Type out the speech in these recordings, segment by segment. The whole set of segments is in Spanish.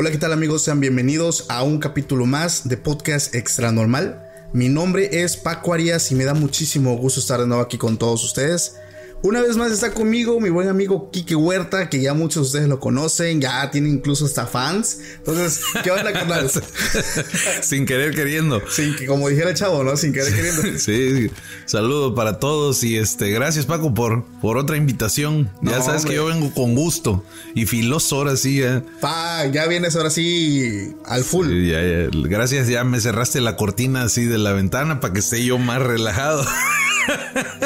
Hola, ¿qué tal amigos? Sean bienvenidos a un capítulo más de Podcast Extra Normal. Mi nombre es Paco Arias y me da muchísimo gusto estar de nuevo aquí con todos ustedes. Una vez más está conmigo mi buen amigo Kike Huerta, que ya muchos de ustedes lo conocen, ya tiene incluso hasta fans. Entonces, ¿qué onda, carnal? Sin querer queriendo. Sin que, como dijera el chavo, ¿no? Sin querer queriendo. Sí, saludo para todos y este, gracias Paco por, por otra invitación. ya sabes hombre. que yo vengo con gusto y filoso ahora sí. Pa, ya vienes ahora sí al full. Sí, ya, ya. Gracias, ya me cerraste la cortina así de la ventana para que esté yo más relajado.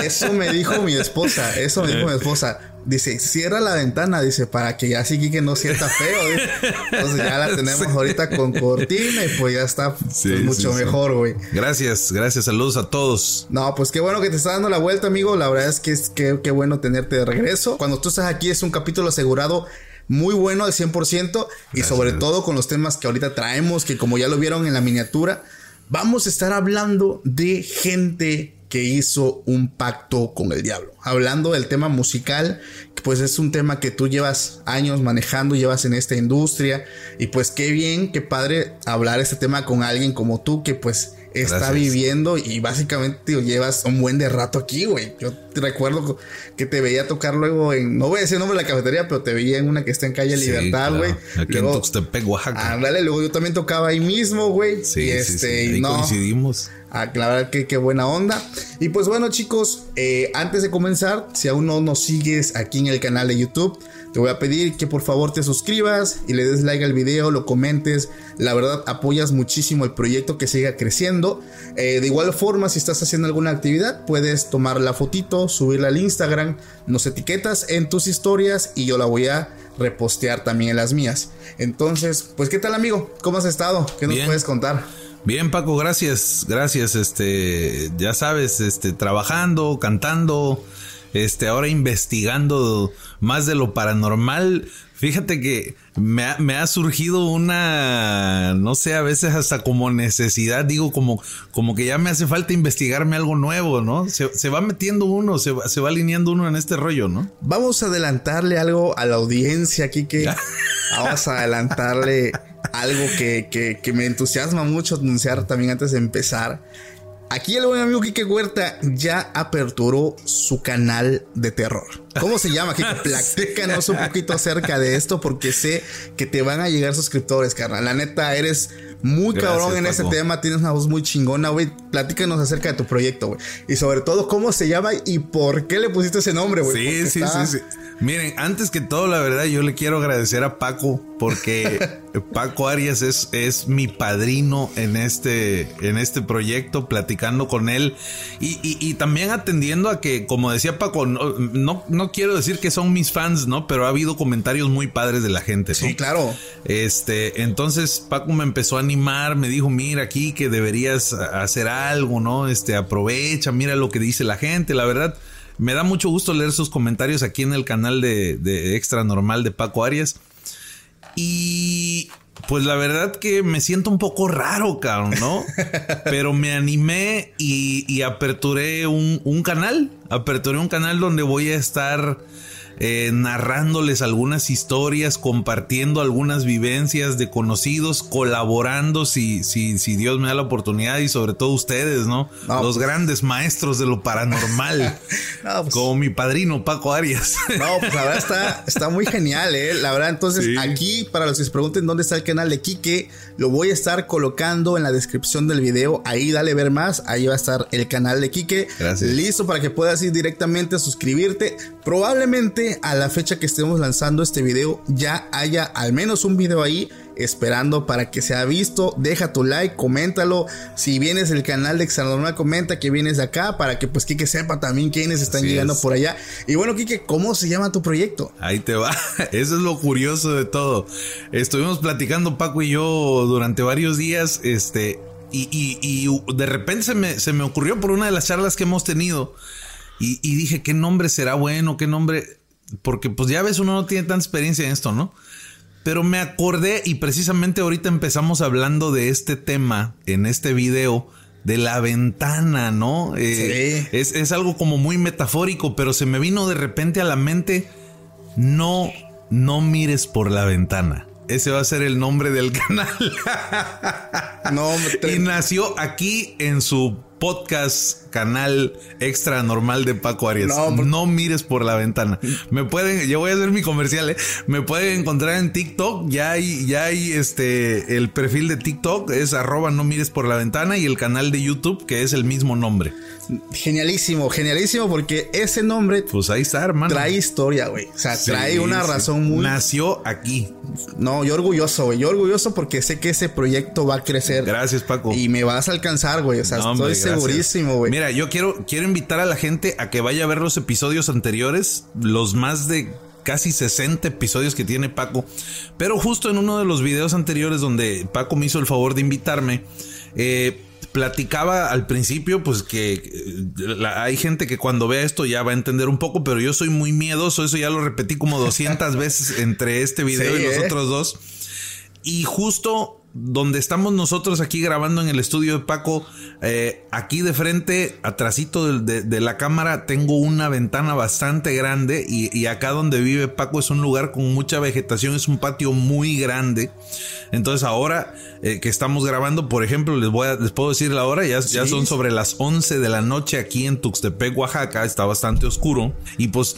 Eso me dijo mi esposa, eso me dijo mi esposa. Dice, cierra la ventana, dice, para que ya así que no sienta feo. dice. Entonces ya la tenemos ahorita con cortina y pues ya está pues, mucho sí, mejor, güey. Gracias, gracias, saludos a todos. No, pues qué bueno que te está dando la vuelta, amigo. La verdad es que es que, qué bueno tenerte de regreso. Cuando tú estás aquí es un capítulo asegurado muy bueno al 100% y sobre todo con los temas que ahorita traemos, que como ya lo vieron en la miniatura, vamos a estar hablando de gente que hizo un pacto con el diablo. Hablando del tema musical, pues es un tema que tú llevas años manejando, llevas en esta industria y pues qué bien, qué padre hablar este tema con alguien como tú que pues está Gracias. viviendo y básicamente tío, llevas un buen de rato aquí, güey. Yo te recuerdo que te veía tocar luego en, no voy a decir el nombre de la cafetería, pero te veía en una que está en calle Sí, Libertad, claro. güey. Aquí en Tuxtepec, Oaxaca. Ándale, luego yo también tocaba ahí mismo, güey. Sí, y sí, este, sí, y ahí no. coincidimos. Ah, la verdad que qué buena onda. Y pues bueno, chicos, eh, antes de comenzar, si aún no nos sigues aquí en el canal de YouTube, te voy a pedir que por favor te suscribas y le des like al video, lo comentes. La verdad, apoyas muchísimo el proyecto que siga creciendo. Eh, de igual forma, si estás haciendo alguna actividad, puedes tomar la fotito, subirla al Instagram, nos etiquetas en tus historias y yo la voy a repostear también en las mías. Entonces, pues, ¿qué tal, amigo? ¿Cómo has estado? ¿Qué nos Bien. puedes contar? Bien, Paco, gracias, gracias. Este, ya sabes, este, trabajando, cantando, este, ahora investigando más de lo paranormal. Fíjate que me ha, me ha surgido una, no sé, a veces hasta como necesidad, digo, como, como que ya me hace falta investigarme algo nuevo, ¿no? Se, se va metiendo uno, se va, se va alineando uno en este rollo, ¿no? Vamos a adelantarle algo a la audiencia aquí que vamos a adelantarle algo que, que- me entusiasma mucho anunciar también antes de empezar. Aquí el buen amigo Kike Huerta ya aperturó su canal de terror. ¿Cómo se llama, Kike? Platícanos un poquito acerca de esto porque sé que te van a llegar suscriptores, carnal. La neta, eres muy Gracias, cabrón en Paco. ese tema, tienes una voz muy chingona, güey. Platícanos acerca de tu proyecto, güey. Y sobre todo, ¿cómo se llama y por qué le pusiste ese nombre, güey? Sí, Porque sí, está- sí, sí. Miren, antes que todo, la verdad, yo le quiero agradecer a Paco porque Paco Arias es, es mi padrino en este, en este proyecto, platicando con él y, y- y también atendiendo a que, como decía Paco, no, no, no quiero decir que son mis fans, ¿no? Pero ha habido comentarios muy padres de la gente, ¿no? Sí, claro. Este, entonces Paco me empezó a animar, me dijo, mira aquí que deberías hacer algo, ¿no? Este, aprovecha, mira lo que dice la gente, la verdad. Me da mucho gusto leer sus comentarios aquí en el canal de, de Extra Normal de Paco Arias. Y pues la verdad que me siento un poco raro, cabrón, ¿no? Pero me animé y, y aperturé un, un canal. Aperturé un canal donde voy a estar eh, narrándoles algunas historias, compartiendo algunas vivencias de conocidos, colaborando si, si, si Dios me da la oportunidad y sobre todo ustedes, ¿no? Los pues. grandes maestros de lo paranormal. Pues. Como mi padrino Paco Arias. no, pues la verdad está, está muy genial, ¿eh? La verdad, entonces aquí, para los que se pregunten dónde está el canal de Quique, lo voy a estar colocando en la descripción del video. Ahí dale ver más, ahí va a estar el canal de Quique. Gracias. Listo para que puedas ir directamente a suscribirte. Probablemente a la fecha que estemos lanzando este video ya haya al menos un video ahí esperando para que sea visto. Deja tu like, coméntalo. Si vienes del canal de Extranormal, comenta que vienes de acá para que pues Kike sepa también quiénes están llegando por allá. Y bueno, Kike, ¿cómo se llama tu proyecto? Ahí te va. Eso es lo curioso de todo. Estuvimos platicando Paco y yo durante varios días, este, y, de repente se me, se me, ocurrió por una de las charlas que hemos tenido. Y, y dije, ¿qué nombre será bueno? ¿Qué nombre? Porque pues ya ves, uno no tiene tanta experiencia en esto, ¿no? Pero me acordé y precisamente ahorita empezamos hablando de este tema en este video de la ventana, ¿no? Eh, sí. es, algo como muy metafórico, pero se me vino de repente a la mente, no, no mires por la ventana. Ese va a ser el nombre del canal. no, y nació aquí en su podcast, canal extra normal de Paco Arias. No, mires por la ventana. Me pueden, yo voy a hacer mi comercial, ¿eh? Me pueden encontrar en TikTok. Ya hay, ya hay este, el perfil de TikTok es arroba no mires por la ventana y el canal de YouTube que es el mismo nombre. Genialísimo, genialísimo porque ese nombre. Pues ahí está, hermano. Trae historia, güey. O sea, trae una razón muy. Nació aquí. No, yo orgulloso, güey. Yo orgulloso porque sé que ese proyecto va a crecer. Gracias, Paco. Y me vas a alcanzar, güey. O sea, estoy segurísimo, güey. Mira, yo quiero, quiero invitar a la gente a que vaya a ver los episodios anteriores, los más de casi 60 episodios que tiene Paco. Pero justo en uno de los videos anteriores donde Paco me hizo el favor de invitarme, eh, platicaba al principio, pues que eh, hay gente que cuando vea esto ya va a entender un poco, pero yo soy muy miedoso, eso ya lo repetí como 200 veces entre este video y los ¿eh? otros dos. Y justo donde estamos nosotros aquí grabando en el estudio de Paco, eh, aquí de frente, atrásito de, la cámara, tengo una ventana bastante grande y, acá donde vive Paco es un lugar con mucha vegetación, es un patio muy grande. Entonces ahora eh, que estamos grabando, por ejemplo, les voy a, les puedo decir la hora, ya, ya son sobre las 11 de la noche aquí en Tuxtepec, Oaxaca, está bastante oscuro. Y pues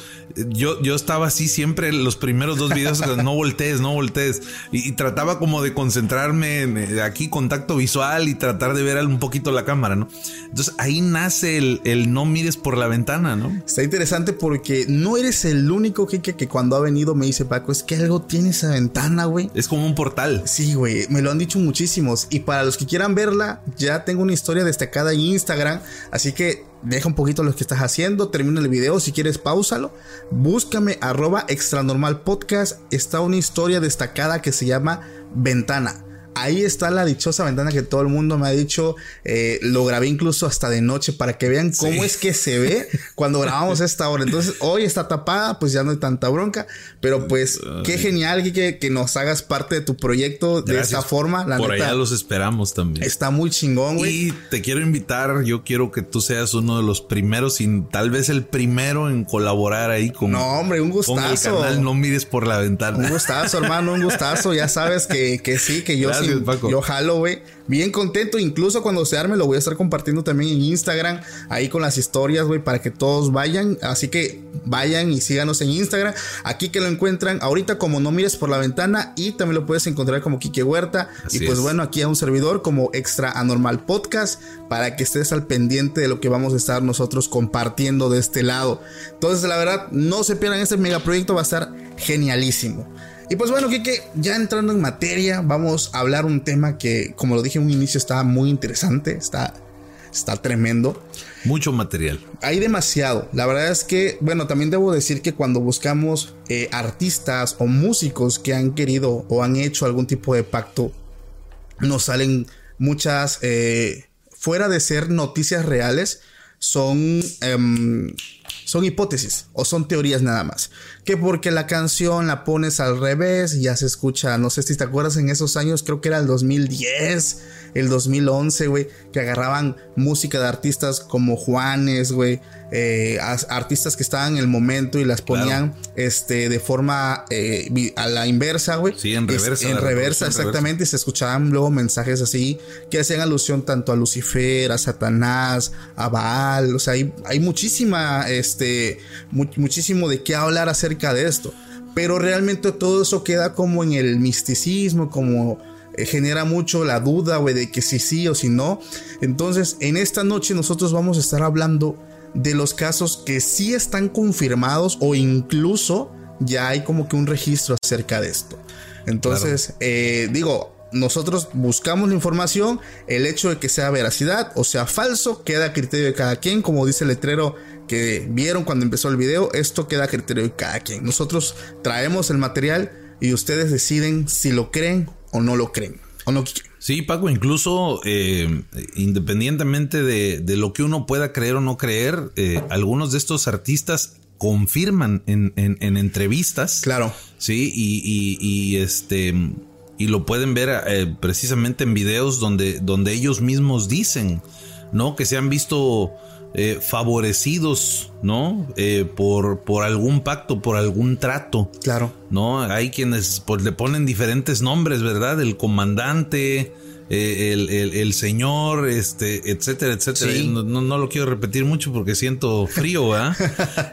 yo, yo estaba así siempre los primeros dos videos, no voltees, no voltees. Y trataba como de concentrarme eh, aquí contacto visual y tratar de ver un poquito la cámara, ¿no? Entonces ahí nace el, no mires por la ventana, ¿no? Está interesante porque no eres el único que, que, cuando ha venido me dice Paco, es que algo tiene esa ventana, güey. Es como un portal. Sí, güey, me lo han dicho muchísimos. Y para los que quieran verla, ya tengo una historia destacada en Instagram, así que deja un poquito lo que estás haciendo, termina el video, si quieres pausalo, búscame arroba extra normal podcast, está una historia destacada que se llama Ventana ahí está la dichosa ventana que todo el mundo me ha dicho. Eh, lo grabé incluso hasta de noche para que vean cómo es que se ve cuando grabamos esta hora. Entonces, hoy está tapada, pues ya no hay tanta bronca. Pero pues, qué genial que, que nos hagas parte de tu proyecto de esta forma. La Por allá los esperamos también. Está muy chingón, güey. Y te quiero invitar. Yo quiero que tú seas uno de los primeros y tal vez el primero en colaborar ahí con. No, hombre, un gustazo. Con el canal No mires por la ventana. Un gustazo, hermano, un gustazo. Ya sabes que, que sí, que yo yo jalo, güey. Bien contento. Incluso cuando se arme, lo voy a estar compartiendo también en Instagram. Ahí con las historias, güey, para que todos vayan. Así que vayan y síganos en Instagram. Aquí que lo encuentran ahorita como No Mires por la Ventana. Y también lo puedes encontrar como Kike Huerta. y pues bueno, aquí a un servidor como Extra Anormal Podcast. Para que estés al pendiente de lo que vamos a estar nosotros compartiendo de este lado. Entonces, la verdad, no se pierdan este megaproyecto. Va a estar genialísimo. Y pues bueno, Kike, ya entrando en materia, vamos a hablar un tema que, como lo dije en un inicio, está muy interesante, está, está tremendo. Mucho material. Hay demasiado. La verdad es que, bueno, también debo decir que cuando buscamos eh, artistas o músicos que han querido o han hecho algún tipo de pacto, nos salen muchas, eh, fuera de ser noticias reales, son em, son hipótesis o son teorías nada más. Que porque la canción la pones al revés ya se escucha, no sé si te acuerdas en esos años, creo que era el 2010, el 2011, güey, que agarraban música de artistas como Juanes, güey, eh, artistas que estaban en el momento y las ponían este, de forma eh, a la inversa, güey. Sí, en reversa. en reversa, exactamente. Y se escuchaban luego mensajes así que hacían alusión tanto a Lucifer, a Satanás, a Baal. O sea, hay, hay muchísima, este, muchísimo de qué hablar acerca de esto. Pero realmente todo eso queda como en el misticismo, como eh, genera mucho la duda, güey, de que si sí o si no. Entonces, en esta noche nosotros vamos a estar hablando de los casos que sí están confirmados o incluso ya hay como que un registro acerca de esto. Entonces, eh, digo, nosotros buscamos la información, el hecho de que sea veracidad o sea falso queda a criterio de cada quien, como dice el letrero que vieron cuando empezó el video, esto queda a criterio de cada quien. Nosotros traemos el material y ustedes deciden si lo creen o no lo creen. O no Sí, Paco, incluso eh, independientemente de, lo que uno pueda creer o no creer, eh, algunos de estos artistas confirman en, entrevistas. Claro. Sí, y, este y lo pueden ver eh, precisamente en videos donde, donde ellos mismos dicen, ¿no? Que se han visto eh, favorecidos, ¿no? Eh, por, por algún pacto, por algún trato. Claro. ¿No? Hay quienes pues, le ponen diferentes nombres, ¿verdad? El comandante, eh, el, señor, este, etcétera, etcétera. No, lo quiero repetir mucho porque siento frío, ¿verdad?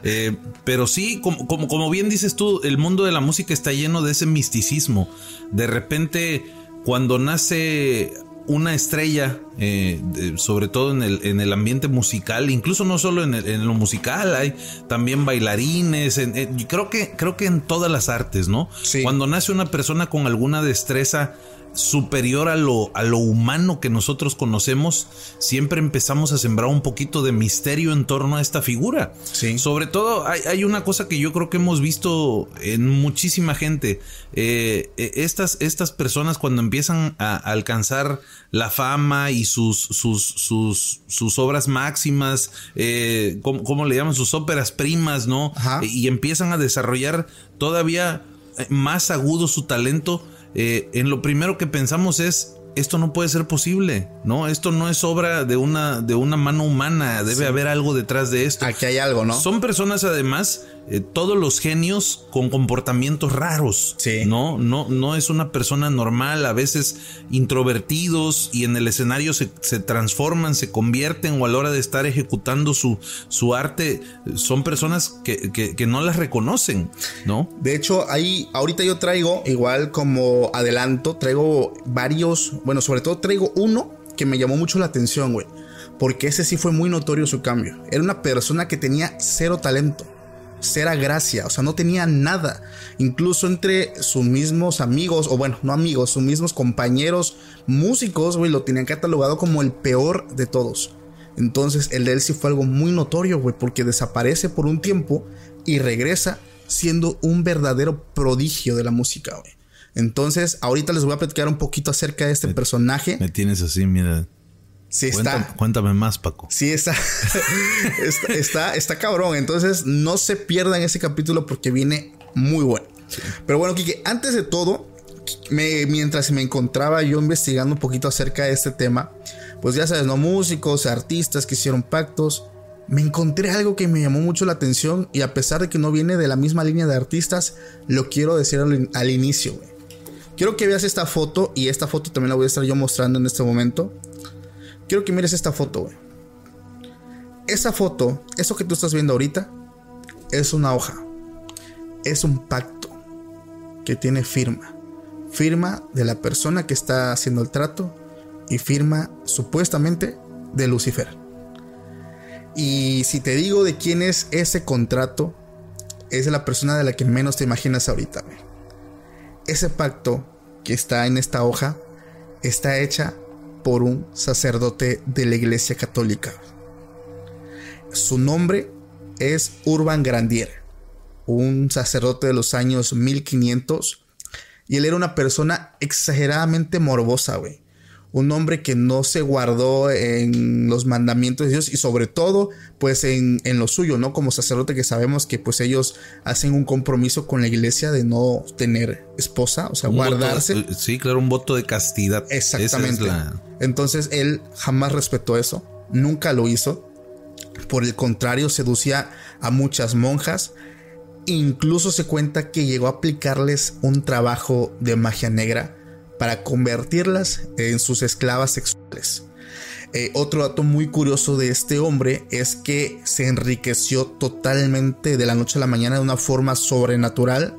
pero sí, como, como, como bien dices tú, el mundo de la música está lleno de ese misticismo. De repente, cuando nace una estrella, eh, sobre todo en el, en el, ambiente musical, incluso no solo en, en lo musical, hay también bailarines, creo, que, creo que en todas las artes, ¿no? Cuando nace una persona con alguna destreza superior a lo, a lo humano que nosotros conocemos, siempre empezamos a sembrar un poquito de misterio en torno a esta figura. Sí. Sobre todo, hay, una cosa que yo creo que hemos visto en muchísima gente. Eh, eh, estas, estas personas cuando empiezan a alcanzar la fama y sus, sus, sus, sus obras máximas, eh, ¿cómo, le llaman? Sus óperas primas, ¿no? Y empiezan a desarrollar todavía más agudo su talento eh, en lo primero que pensamos es esto no puede ser posible, ¿no? Esto no es obra de una, de una mano humana, debe haber algo detrás de esto. Aquí hay algo, ¿no? Son personas además, eh, todos los genios con comportamientos raros, sí. ¿no? No, no es una persona normal, a veces introvertidos y en el escenario se, transforman, se convierten o a la hora de estar ejecutando su, su arte, son personas que, que no las reconocen, ¿no? De hecho, ahí, ahorita yo traigo, igual como adelanto, traigo varios bueno, sobre todo traigo uno que me llamó mucho la atención, güey. Porque ese sí fue muy notorio su cambio. Era una persona que tenía cero talento, cero gracia, o sea, no tenía nada. Incluso entre sus mismos amigos, o bueno, no amigos, sus mismos compañeros músicos, güey, lo tenían catalogado como el peor de todos. Entonces, el de él sí fue algo muy notorio, güey, porque desaparece por un tiempo y regresa siendo un verdadero prodigio de la música, güey. Entonces, ahorita les voy a platicar un poquito acerca de este personaje. Me tienes así, mira. Sí, está. Cuéntame, más, Paco. Sí, está, está, está, cabrón. Entonces, no se pierdan ese capítulo porque viene muy bueno. Pero bueno, Kike, antes de todo, mientras me encontraba yo investigando un poquito acerca de este tema, pues ya sabes, no músicos, artistas que hicieron pactos, me encontré algo que me llamó mucho la atención y a pesar de que no viene de la misma línea de artistas, lo quiero decir al, al inicio, güey. Quiero que veas esta foto y esta foto también la voy a estar yo mostrando en este momento. Quiero que mires esta foto. Esa foto, eso que tú estás viendo ahorita, es una hoja. Es un pacto que tiene firma. Firma de la persona que está haciendo el trato y firma supuestamente de Lucifer. Y si te digo de quién es ese contrato, es la persona de la que menos te imaginas ahorita, ese pacto que está en esta hoja está hecha por un sacerdote de la Iglesia Católica. Su nombre es Urban Grandier, un sacerdote de los años 1500, y él era una persona exageradamente morbosa, güey un hombre que no se guardó en los mandamientos de Dios y sobre todo pues en, lo suyo, ¿no? Como sacerdote que sabemos que pues ellos hacen un compromiso con la iglesia de no tener esposa, o sea, guardarse. sí, claro, un voto de castidad. Exactamente. Entonces él jamás respetó eso, nunca lo hizo por el contrario seducía a muchas monjas. Incluso se cuenta que llegó a aplicarles un trabajo de magia negra para convertirlas en sus esclavas sexuales. Eh, otro dato muy curioso de este hombre es que se enriqueció totalmente de la noche a la mañana de una forma sobrenatural.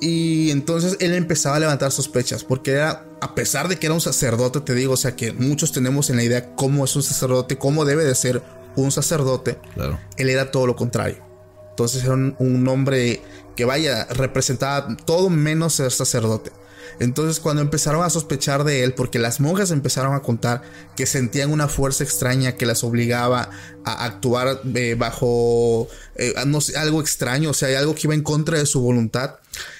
Y entonces él empezaba a levantar sospechas, porque era, a pesar de que era un sacerdote, te digo, o sea que muchos tenemos en la idea cómo es un sacerdote, cómo debe de ser un sacerdote, Claro. él era todo lo contrario. Entonces era un, un hombre que vaya, representaba todo menos ser sacerdote. Entonces cuando empezaron a sospechar de él, porque las monjas empezaron a contar que sentían una fuerza extraña que las obligaba a actuar eh, bajo eh, no sé, algo extraño, o sea, hay algo que iba en contra de su voluntad,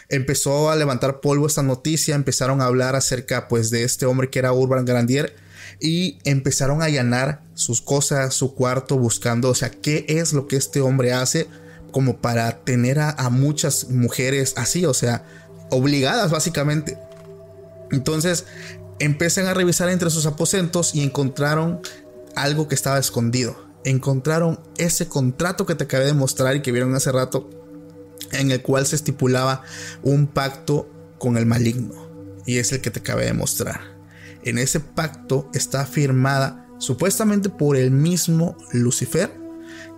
empezó a levantar polvo esta noticia, empezaron a hablar acerca pues de este hombre que era Urban Grandier y empezaron a allanar sus cosas, su cuarto, buscando, o sea, qué es lo que este hombre hace como para tener a, a muchas mujeres así, o sea, obligadas básicamente. Entonces empiezan a revisar entre sus aposentos y encontraron algo que estaba escondido. Encontraron ese contrato que te acabé de mostrar y que vieron hace rato, en el cual se estipulaba un pacto con el maligno. Y es el que te acabé de mostrar. En ese pacto está firmada supuestamente por el mismo Lucifer.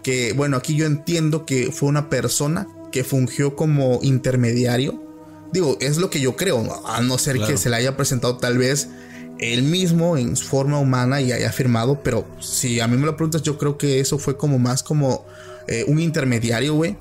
Que bueno, aquí yo entiendo que fue una persona que fungió como intermediario. Digo, es lo que yo creo, a no ser Claro. que se le haya presentado tal vez él mismo en su forma humana y haya firmado, pero si a mí me lo preguntas, yo creo que eso fue como más como eh, un intermediario, güey.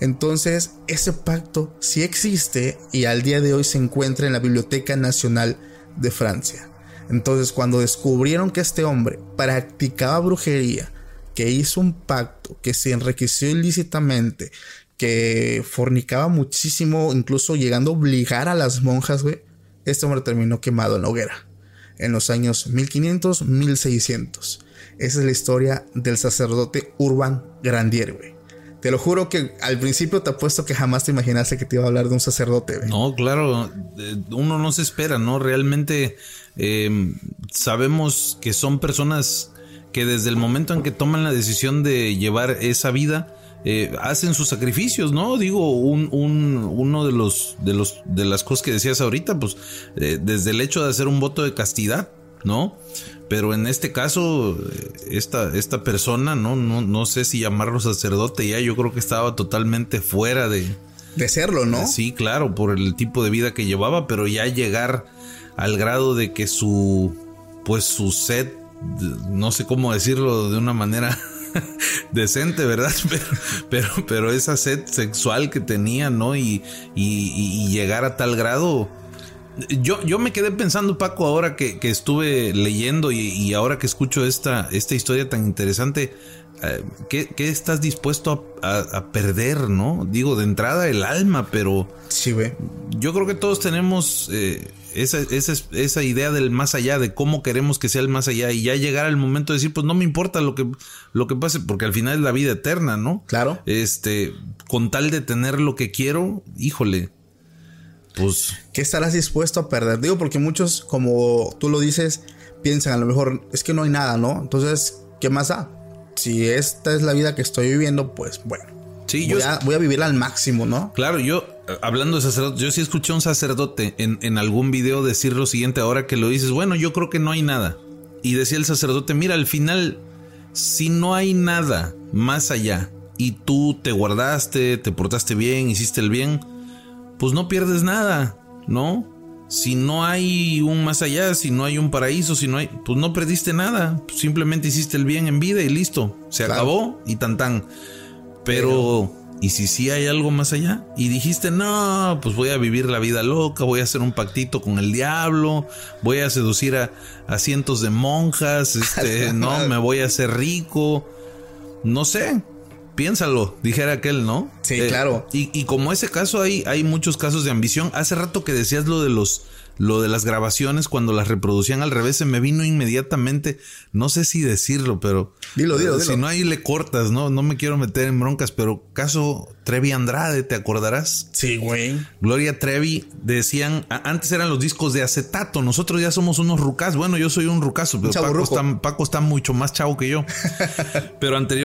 Entonces, ese pacto sí existe y al día de hoy se encuentra en la Biblioteca Nacional de Francia. Entonces, cuando descubrieron que este hombre practicaba brujería, que hizo un pacto, que se enriqueció ilícitamente, que fornicaba muchísimo, incluso llegando a obligar a las monjas, güey, este hombre terminó quemado en la hoguera en los años 1500, 1600. Esa es la historia del sacerdote Urban Grandier, güey. Te lo juro que al principio te apuesto que jamás te imaginaste que te iba a hablar de un sacerdote, güey. No, claro, uno no se espera, ¿no? Realmente eh, sabemos que son personas que desde el momento en que toman la decisión de llevar esa vida, eh, hacen sus sacrificios, ¿no? Digo, un, un- uno de los, de los, de las cosas que decías ahorita, pues, eh, desde el hecho de hacer un voto de castidad, ¿no? Pero en este caso, eh, esta, esta persona, ¿no? No, no sé si llamarlo sacerdote ya, yo creo que estaba totalmente fuera de, De serlo, ¿no? Sí, claro, por el tipo de vida que llevaba, pero ya llegar al grado de que su, pues su sed, no sé cómo decirlo de una manera decente, ¿verdad? Pero, pero, pero esa sed sexual que tenía, ¿no? Y, y, y llegar a tal grado. Yo, yo me quedé pensando, Paco, ahora que, que estuve leyendo y, y ahora que escucho esta, esta historia tan interesante, ¿qué, qué estás dispuesto a, a- a perder, no? Digo, de entrada el alma, pero Sí, güey. yo creo que todos tenemos eh, esa, esa, esa idea del más allá, de cómo queremos que sea el más allá, y ya llegar al momento de decir, pues no me importa lo que, lo que pase, porque al final es la vida eterna, ¿no? Claro. Este, con tal de tener lo que quiero, híjole, pues ¿Qué estarás dispuesto a perder? Digo, porque muchos, como tú lo dices, piensan a lo mejor es que no hay nada, ¿no? Entonces, ¿qué más da? Si esta es la vida que estoy viviendo, pues bueno. sí, yo, Voy a, voy a vivirla al máximo, ¿no? Claro, yo, eh, hablando de sacerdote, yo sí escuché a un sacerdote en, en algún video decir lo siguiente, ahora que lo dices, bueno, yo creo que no hay nada. Y decía el sacerdote, mira, al final, si no hay nada más allá y tú te guardaste, te portaste bien, hiciste el bien, pues no pierdes nada, ¿no? Si no hay un más allá, si no hay un paraíso, si no hay, pues no perdiste nada, simplemente hiciste el bien en vida y listo, se Claro. acabó y tan tan. Pero, ¿y si sí hay algo más allá? Y dijiste, no, pues voy a vivir la vida loca, voy a hacer un pactito con el diablo, voy a seducir a, a cientos de monjas, este, no, me voy a hacer rico, no sé. Piénsalo, dijera aquel, ¿no? Sí, claro. Y, y como ese caso hay, hay muchos casos de ambición. Hace rato que decías lo de los lo de las grabaciones cuando las reproducían al revés se me vino inmediatamente. No sé si decirlo, pero Dilo, dilo, eh, dilo. si no ahí le cortas, no, no me quiero meter en broncas, pero caso Trevi Andrade, ¿te acordarás? Sí, güey. Gloria Trevi decían, antes eran los discos de acetato, nosotros ya somos unos rucas. Bueno, yo soy un rucazo, pero Paco está, Paco está mucho más chavo que yo. pero anterior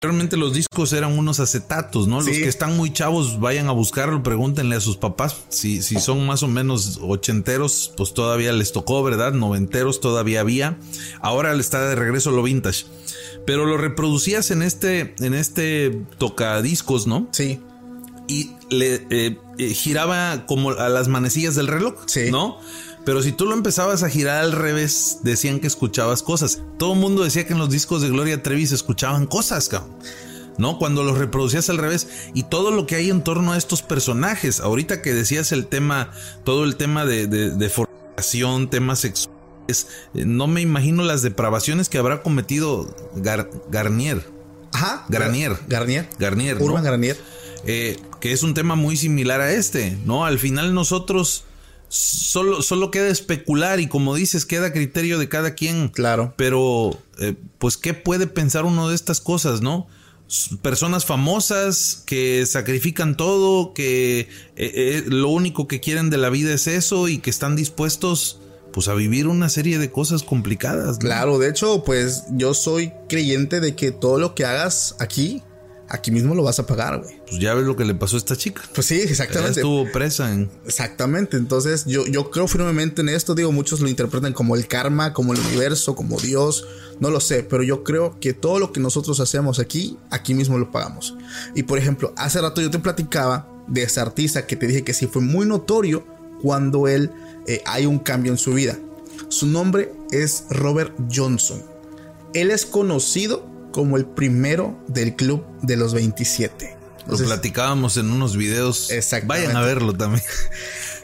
Realmente los discos eran unos acetatos, ¿no? Los Sí. que están muy chavos, vayan a buscarlo, pregúntenle a sus papás. Si, si son más o menos ochenteros, pues todavía les tocó, ¿verdad? Noventeros todavía había. Ahora le está de regreso lo vintage. Pero lo reproducías en este, en este tocadiscos, ¿no? Sí. y le eh, eh, giraba como a las manecillas del reloj, Sí. ¿no? Pero si tú lo empezabas a girar al revés, decían que escuchabas cosas. Todo el mundo decía que en los discos de Gloria Trevi se escuchaban cosas, cabrón. ¿No? Cuando los reproducías al revés y todo lo que hay en torno a estos personajes. Ahorita que decías el tema, todo el tema de, de, de formación, temas sexuales, eh, no me imagino las depravaciones que habrá cometido Gar- Garnier. Ajá. Garnier. Garnier. Garnier, ¿no? Urban Garnier. eh, que es un tema muy similar a este, ¿no? Al final nosotros solo, solo queda especular y como dices, queda a criterio de cada quien. Claro. Pero, eh, pues, ¿qué puede pensar uno de estas cosas, no? Personas famosas que sacrifican todo, que eh, eh, lo único que quieren de la vida es eso y que están dispuestos, pues, a vivir una serie de cosas complicadas. ¿no? Claro, de hecho, pues yo soy creyente de que todo lo que hagas aquí, aquí mismo lo vas a pagar, güey. Pues ya ves lo que le pasó a esta chica. Pues sí, Ella exactamente. estuvo presa en... Exactamente, entonces yo, yo creo firmemente en esto, digo, muchos lo interpretan como el karma, como el universo, como Dios, no lo sé, pero yo creo que todo lo que nosotros hacemos aquí, aquí mismo lo pagamos. Y por ejemplo, hace rato yo te platicaba de ese artista que te dije que sí fue muy notorio cuando él eh, hay un cambio en su vida. Su nombre es Robert Johnson. Él es conocido como el primero del club de los 27. Lo Entonces, platicábamos en unos videos. Exactamente. Vayan a verlo también.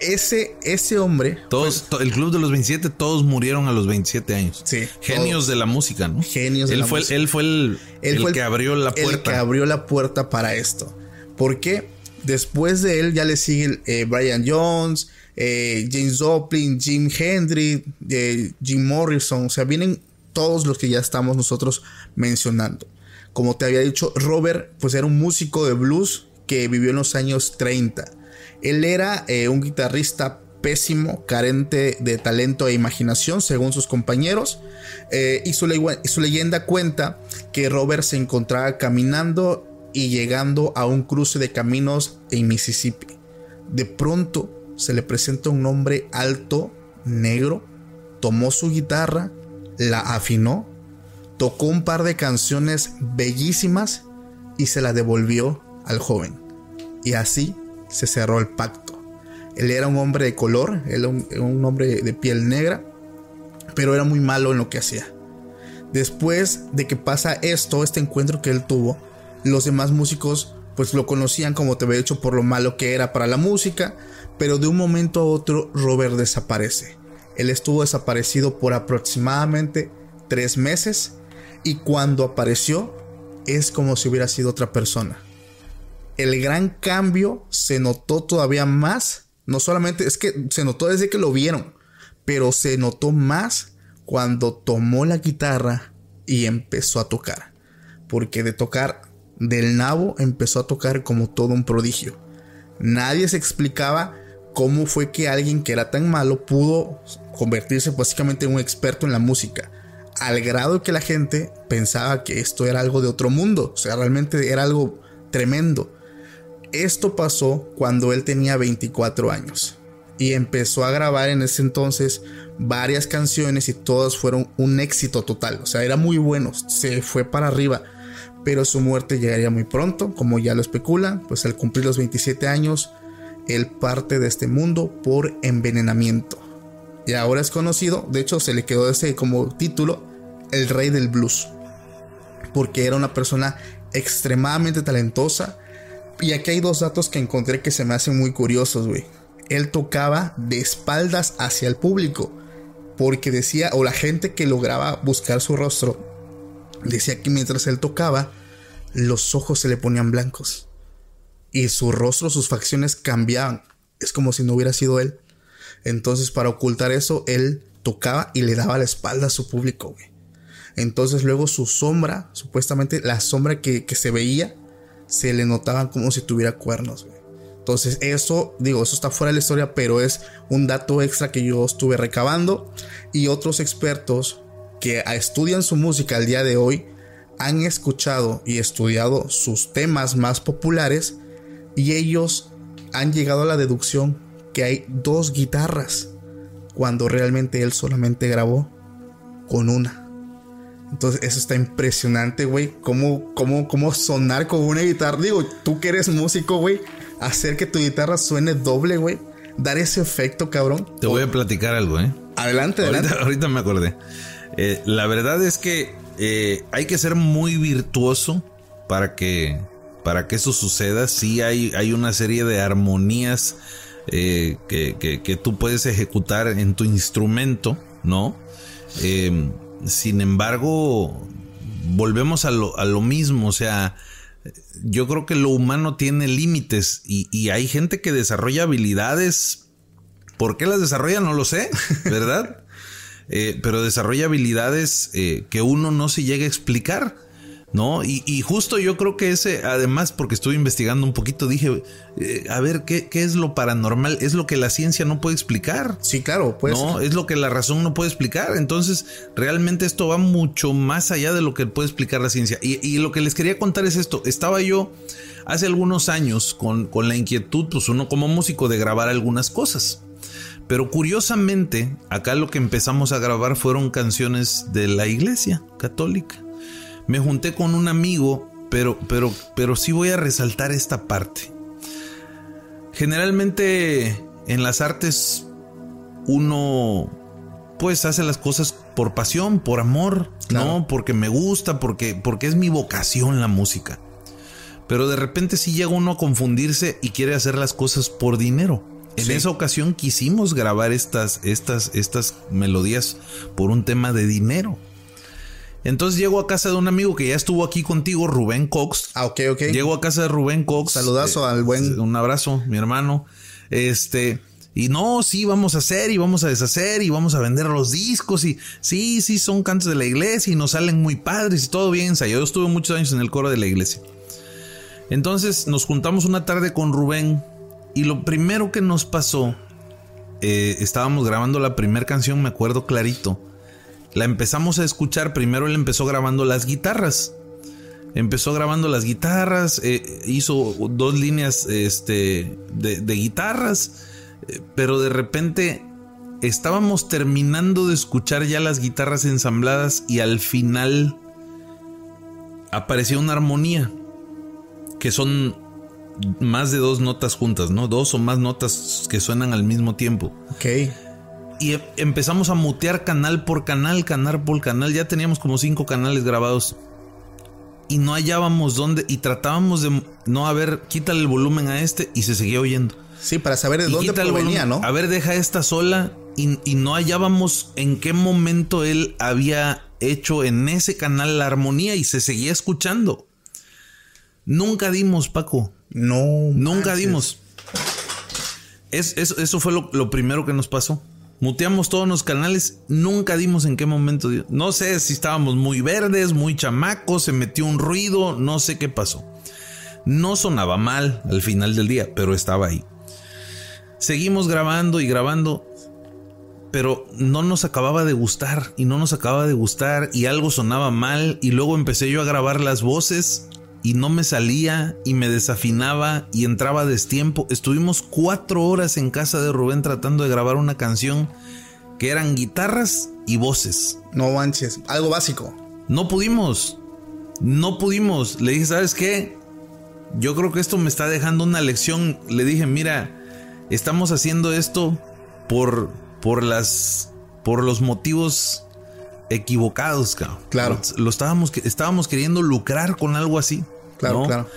ese, ese hombre Todos, to- el club de los 27, todos murieron a los 27 años. Sí, Genios todos. de la música, ¿no? Genios de él la fue, música. Él fue el, Él el fue que abrió la El que puerta. abrió la puerta para esto. Porque después de él ya le siguen eh, Brian Jones, eh, James Joplin, Jim Hendrix, eh, Jim Morrison. O sea, vienen todos los que ya estamos nosotros mencionando. Como te había dicho, Robert, pues era un músico de blues que vivió en los años 30. Él era eh, un guitarrista pésimo, carente de talento e imaginación, según sus compañeros. Eh, y, su su leyenda cuenta que Robert se encontraba caminando y llegando a un cruce de caminos en Mississippi. De pronto se le presenta un hombre alto, negro, tomó su guitarra, la afinó, tocó un par de canciones bellísimas y se la devolvió al joven. Y así se cerró el pacto. Él era un hombre de color, él era un, un hombre de piel negra, pero era muy malo en lo que hacía. Después de que pasa esto, este encuentro que él tuvo, los demás músicos pues lo conocían como te había dicho por lo malo que era para la música, pero de un momento a otro Robert desaparece. Él estuvo desaparecido por aproximadamente tres meses y cuando apareció es como si hubiera sido otra persona. El gran cambio se notó todavía más, no solamente es que se notó desde que lo vieron, pero se notó más cuando tomó la guitarra y empezó a tocar. Porque de tocar del nabo empezó a tocar como todo un prodigio. Nadie se explicaba cómo fue que alguien que era tan malo pudo convertirse básicamente en un experto en la música. Al grado que la gente pensaba que esto era algo de otro mundo. O sea, realmente era algo tremendo. Esto pasó cuando él tenía 24 años y empezó a grabar en ese entonces varias canciones y todas fueron un éxito total. O sea, era muy bueno, se fue para arriba. pero su muerte llegaría muy pronto, como ya lo especula, pues al cumplir los 27 años, él parte de este mundo por envenenamiento. Y ahora es conocido, de hecho se le quedó ese como título, el rey del blues, porque era una persona extremadamente talentosa. Y aquí hay dos datos que encontré que se me hacen muy curiosos, güey. Él tocaba de espaldas hacia el público, porque decía, o la gente que lograba buscar su rostro, decía que mientras él tocaba, los ojos se le ponían blancos y su rostro, sus facciones cambiaban. Es como si no hubiera sido él. Entonces, para ocultar eso, él tocaba y le daba la espalda a su público, güey. Entonces, luego su sombra, supuestamente la sombra que, se veía, se le notaba como si tuviera cuernos. Entonces, eso, digo, eso está fuera de la historia, pero es un dato extra que yo estuve recabando. Y otros expertos que estudian su música al día de hoy han escuchado y estudiado sus temas más populares y ellos han llegado a la deducción que hay dos guitarras cuando realmente él solamente grabó con una. Entonces eso está impresionante, güey. ¿Cómo, cómo, cómo sonar con una guitarra? Digo, tú que eres músico, güey. Hacer que tu guitarra suene doble, güey. Dar ese efecto, cabrón. Te voy a platicar algo, ¿eh? Adelante, adelante. Ahorita, ahorita me acordé. Eh, la verdad es que eh, hay que ser muy virtuoso para que, para que eso suceda. Sí hay, hay una serie de armonías eh, que, que, que, tú puedes ejecutar en tu instrumento, ¿no? Sin embargo, volvemos a lo, a lo mismo, o sea, yo creo que lo humano tiene límites y, y, hay gente que desarrolla habilidades. ¿Por qué las desarrolla? No lo sé, ¿verdad? eh, pero desarrolla habilidades eh, que uno no se llega a explicar. ¿No? Y, y, justo yo creo que ese, además, porque estuve investigando un poquito, dije, eh, a ver, ¿qué, ¿qué, es lo paranormal? Es lo que la ciencia no puede explicar. Sí, claro, pues. No, es lo que la razón no puede explicar. Entonces, realmente esto va mucho más allá de lo que puede explicar la ciencia. Y, y lo que les quería contar es esto. Estaba yo hace algunos años con, con la inquietud, pues uno como músico, de grabar algunas cosas. Pero curiosamente, acá lo que empezamos a grabar fueron canciones de la iglesia católica. Me junté con un amigo, pero, pero, pero sí voy a resaltar esta parte. Generalmente en las artes uno pues hace las cosas por pasión, por amor, claro. no porque me gusta, porque, porque es mi vocación la música. Pero de repente sí llega uno a confundirse y quiere hacer las cosas por dinero. En sí. esa ocasión quisimos grabar estas, estas, estas melodías por un tema de dinero. Entonces llego a casa de un amigo que ya estuvo aquí contigo, Rubén Cox. Ah, ok, ok. Llego a casa de Rubén Cox. Saludazo eh, al buen. Un abrazo, mi hermano. Este. Y no, sí, vamos a hacer y vamos a deshacer y vamos a vender los discos y sí, sí, son cantos de la iglesia y nos salen muy padres y todo bien ensayado. Yo estuve muchos años en el coro de la iglesia. Entonces nos juntamos una tarde con Rubén y lo primero que nos pasó, eh, estábamos grabando la primera canción, me acuerdo clarito. La empezamos a escuchar, primero él empezó grabando las guitarras. Empezó grabando las guitarras, eh, hizo dos líneas este, de, guitarras, eh, pero de repente estábamos terminando de escuchar ya las guitarras ensambladas y al final apareció una armonía, que son más de dos notas juntas, ¿no? Dos o más notas que suenan al mismo tiempo. Ok. Y empezamos a mutear canal por canal, canal por canal. Ya teníamos como cinco canales grabados. Y no hallábamos dónde. Y tratábamos de no, a ver, quítale el volumen a este. Y se seguía oyendo. Sí, para saber de y dónde provenía, ¿no? A ver, deja esta sola. Y, y no hallábamos en qué momento él había hecho en ese canal la armonía y se seguía escuchando. Nunca dimos, Paco. No. Nunca manches. dimos. Es, es, eso fue lo, lo, primero que nos pasó. Muteamos todos los canales. Nunca dimos en qué momento. No sé si estábamos muy verdes, muy chamacos, se metió un ruido, no sé qué pasó. No sonaba mal al final del día, pero estaba ahí. Seguimos grabando y grabando. Pero no nos acababa de gustar y no nos acababa de gustar y algo sonaba mal y luego empecé yo a grabar las voces y no me salía y me desafinaba y entraba a destiempo. Estuvimos cuatro horas en casa de Rubén tratando de grabar una canción que eran guitarras y voces. No manches, algo básico. No pudimos. No pudimos. Le dije, ¿sabes qué? Yo creo que esto me está dejando una lección. Le dije, mira, estamos haciendo esto por, por las, por los motivos equivocados, cabrón. Claro. Lo, lo estábamos, estábamos queriendo lucrar con algo así. Claro, ¿no? claro.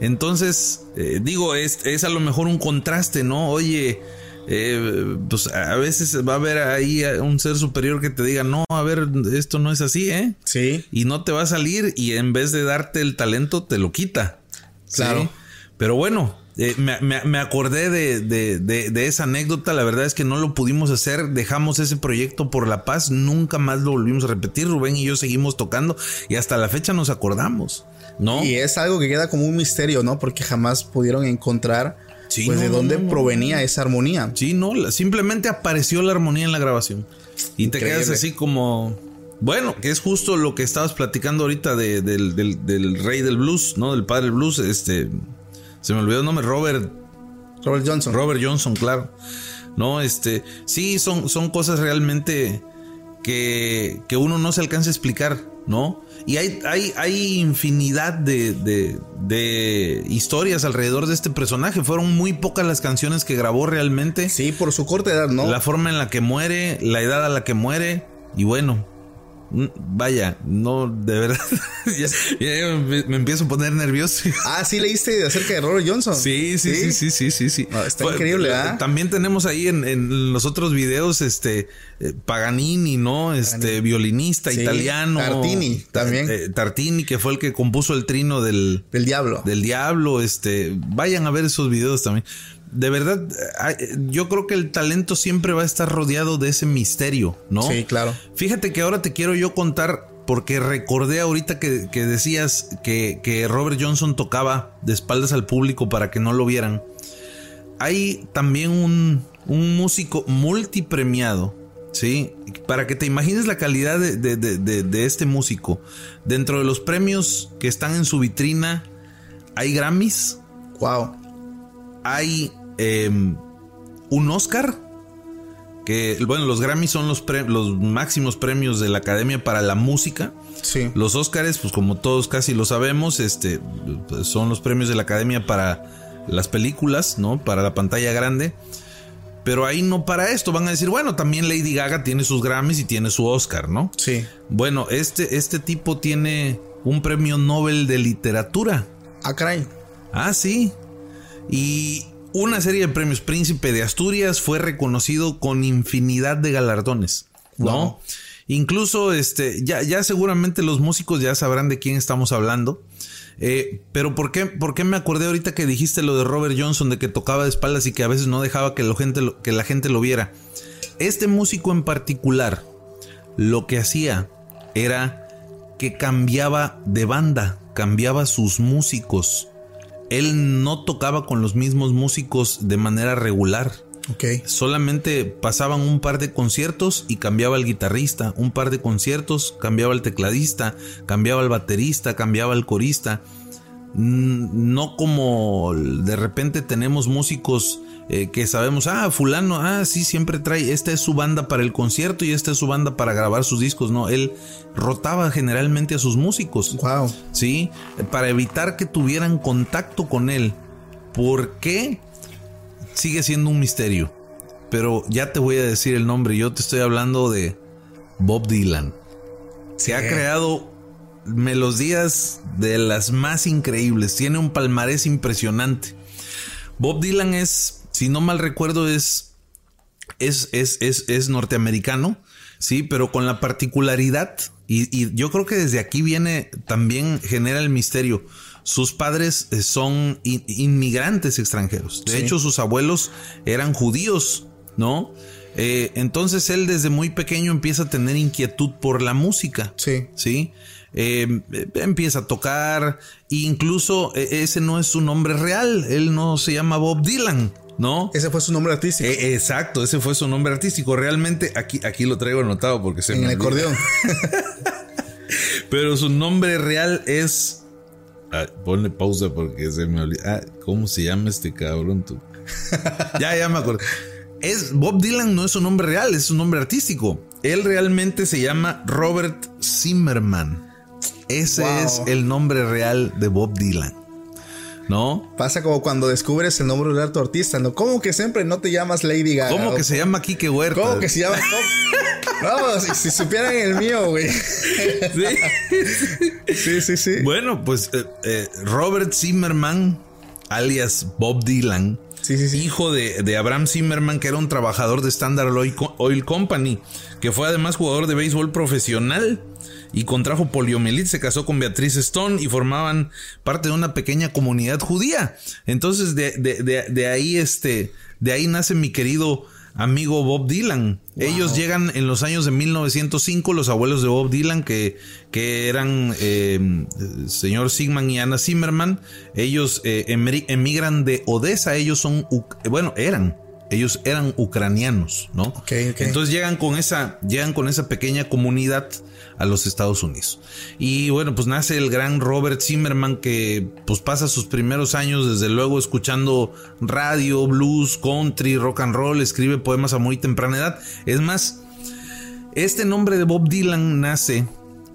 Entonces, eh, digo, es, es a lo mejor un contraste, ¿no? Oye, eh, pues a veces va a haber ahí un ser superior que te diga, no, a ver, esto no es así, ¿eh? Sí. Y no te va a salir y en vez de darte el talento, te lo quita. ¿sí? Claro. Pero bueno, eh, me, me- me acordé de, de- de- de esa anécdota. La verdad es que no lo pudimos hacer. Dejamos ese proyecto por la paz. Nunca más lo volvimos a repetir. Rubén y yo seguimos tocando y hasta la fecha nos acordamos. ¿No? Y es algo que queda como un misterio, ¿no? Porque jamás pudieron encontrar Sí, pues no, de dónde no, no. provenía esa armonía. Sí, no, simplemente apareció la armonía en la grabación. Y te quedas así como. Bueno, que es justo lo que estabas platicando ahorita de- del, del- del rey del blues, ¿no? Del padre del blues. Este. Se me olvidó el nombre, Robert. Robert Johnson. Robert Johnson, claro. No, este. Sí, son, son cosas realmente que, que uno no se alcanza a explicar, ¿no? Y hay, hay, hay infinidad de, de, de historias alrededor de este personaje. Fueron muy pocas las canciones que grabó realmente. Sí, por su corta edad, ¿no? La forma en la que muere, la edad a la que muere, y bueno, vaya, no, de verdad, ya, ya me, me empiezo a poner nervioso. Ah, sí leíste acerca de Robert Johnson. Sí, sí, sí, sí, sí, sí, sí. No, está increíble, eh, ¿ah? También tenemos ahí en, en los otros videos, este, eh, Paganini, ¿no? Este, violinista Sí, italiano. Tartini, también. Eh, Tartini, que fue el que compuso el trino del, Del diablo. del diablo, este, vayan a ver esos videos también. De verdad, ay, yo creo que el talento siempre va a estar rodeado de ese misterio, ¿no? Sí, claro. Fíjate que ahora te quiero yo contar, porque recordé ahorita que, que decías que, que Robert Johnson tocaba de espaldas al público para que no lo vieran. Hay también un, un músico multipremiado, ¿sí? Para que te imagines la calidad de, de- de- de- de este músico. Dentro de los premios que están en su vitrina, hay Grammys, Wow. hay em, un Oscar. Que, bueno, los Grammys son los, pre- los máximos premios de la Academia para la Música. Sí. Los Oscars, pues como todos casi lo sabemos, este, pues, son los premios de la Academia para las películas, ¿no? Para la pantalla grande. Pero ahí no para esto. Van a decir, bueno, también Lady Gaga tiene sus Grammys y tiene su Oscar, ¿no? Sí. Bueno, este, este tipo tiene un premio Nobel de literatura. Ah, caray. Ah, sí. Y una serie de premios Príncipe de Asturias fue reconocido con infinidad de galardones, ¿no? Wow. Incluso, este, ya, ya seguramente los músicos ya sabrán de quién estamos hablando. Eh, pero ¿por qué, ¿por qué me acordé ahorita que dijiste lo de Robert Johnson, de que tocaba de espaldas y que a veces no dejaba que, la gente lo- que la gente lo viera? Este músico en particular, lo que hacía era que cambiaba de banda, cambiaba sus músicos. Él no tocaba con los mismos músicos de manera regular. Ok. Solamente pasaban un par de conciertos y cambiaba el guitarrista, un par de conciertos, cambiaba el tecladista, cambiaba el baterista, cambiaba el corista. Mm, No como de repente tenemos músicos eh, que sabemos, ah, fulano, ah, sí, siempre trae, esta es su banda para el concierto y esta es su banda para grabar sus discos. No, él rotaba generalmente a sus músicos. Wow. ¿sí? Para evitar que tuvieran contacto con él. ¿Por qué? Sigue siendo un misterio. Pero ya te voy a decir el nombre. Yo te estoy hablando de Bob Dylan. Se ha creado melodías de las más increíbles. Tiene un palmarés impresionante. Bob Dylan es, si no mal recuerdo, es, es, es, es, es norteamericano, sí, pero con la particularidad, y, y yo creo que desde aquí viene, también genera el misterio. Sus padres eh, son in- inmigrantes extranjeros. De Sí. hecho, sus abuelos eran judíos, ¿no? Eh, entonces él desde muy pequeño empieza a tener inquietud por la música. Sí. ¿sí? Eh, eh, empieza a tocar, e incluso ese no es su nombre real, él no se llama Bob Dylan, ¿no? Ese fue su nombre artístico. Eh, exacto, ese fue su nombre artístico. Realmente aquí, aquí lo traigo anotado porque se en me el olvida. acordeón. Pero su nombre real es. Ah, ponle pausa porque se me olvida. Ah, ¿cómo se llama este cabrón tú? ya, ya me acuerdo. Es, Bob Dylan no es su nombre real, es su nombre artístico. Él realmente se llama Robert Zimmerman. ese Wow. es el nombre real de Bob Dylan. ¿No? Pasa como cuando descubres el nombre de tu artista, ¿no? ¿Cómo que siempre no te llamas Lady Gaga? ¿Cómo ¿O que se llama Kike Huerta? ¿Cómo que se llama? Si, si supieran el mío, güey. Sí, sí, sí. Bueno, pues eh, eh, Robert Zimmerman, alias Bob Dylan, Sí, sí, sí. hijo de, de Abraham Zimmerman, que era un trabajador de Standard Oil, Co- Oil Company, que fue además jugador de béisbol profesional y contrajo poliomielitis, se casó con Beatriz Stone y formaban parte de una pequeña comunidad judía. Entonces, de, de- de- de ahí, este, de ahí nace mi querido amigo Bob Dylan. Ellos llegan en los años de 1905, los abuelos de Bob Dylan, que, que eran eh, señor Sigman y Anna Zimmerman. Ellos eh, emigran de Odessa, ellos son, bueno, eran. Ellos eran ucranianos, ¿no? Ok, ok. Entonces llegan con esa, llegan con esa pequeña comunidad a los Estados Unidos. Y bueno, pues nace el gran Robert Zimmerman que pues pasa sus primeros años desde luego escuchando radio, blues, country, rock and roll, escribe poemas a muy temprana edad. Es más, este nombre de Bob Dylan nace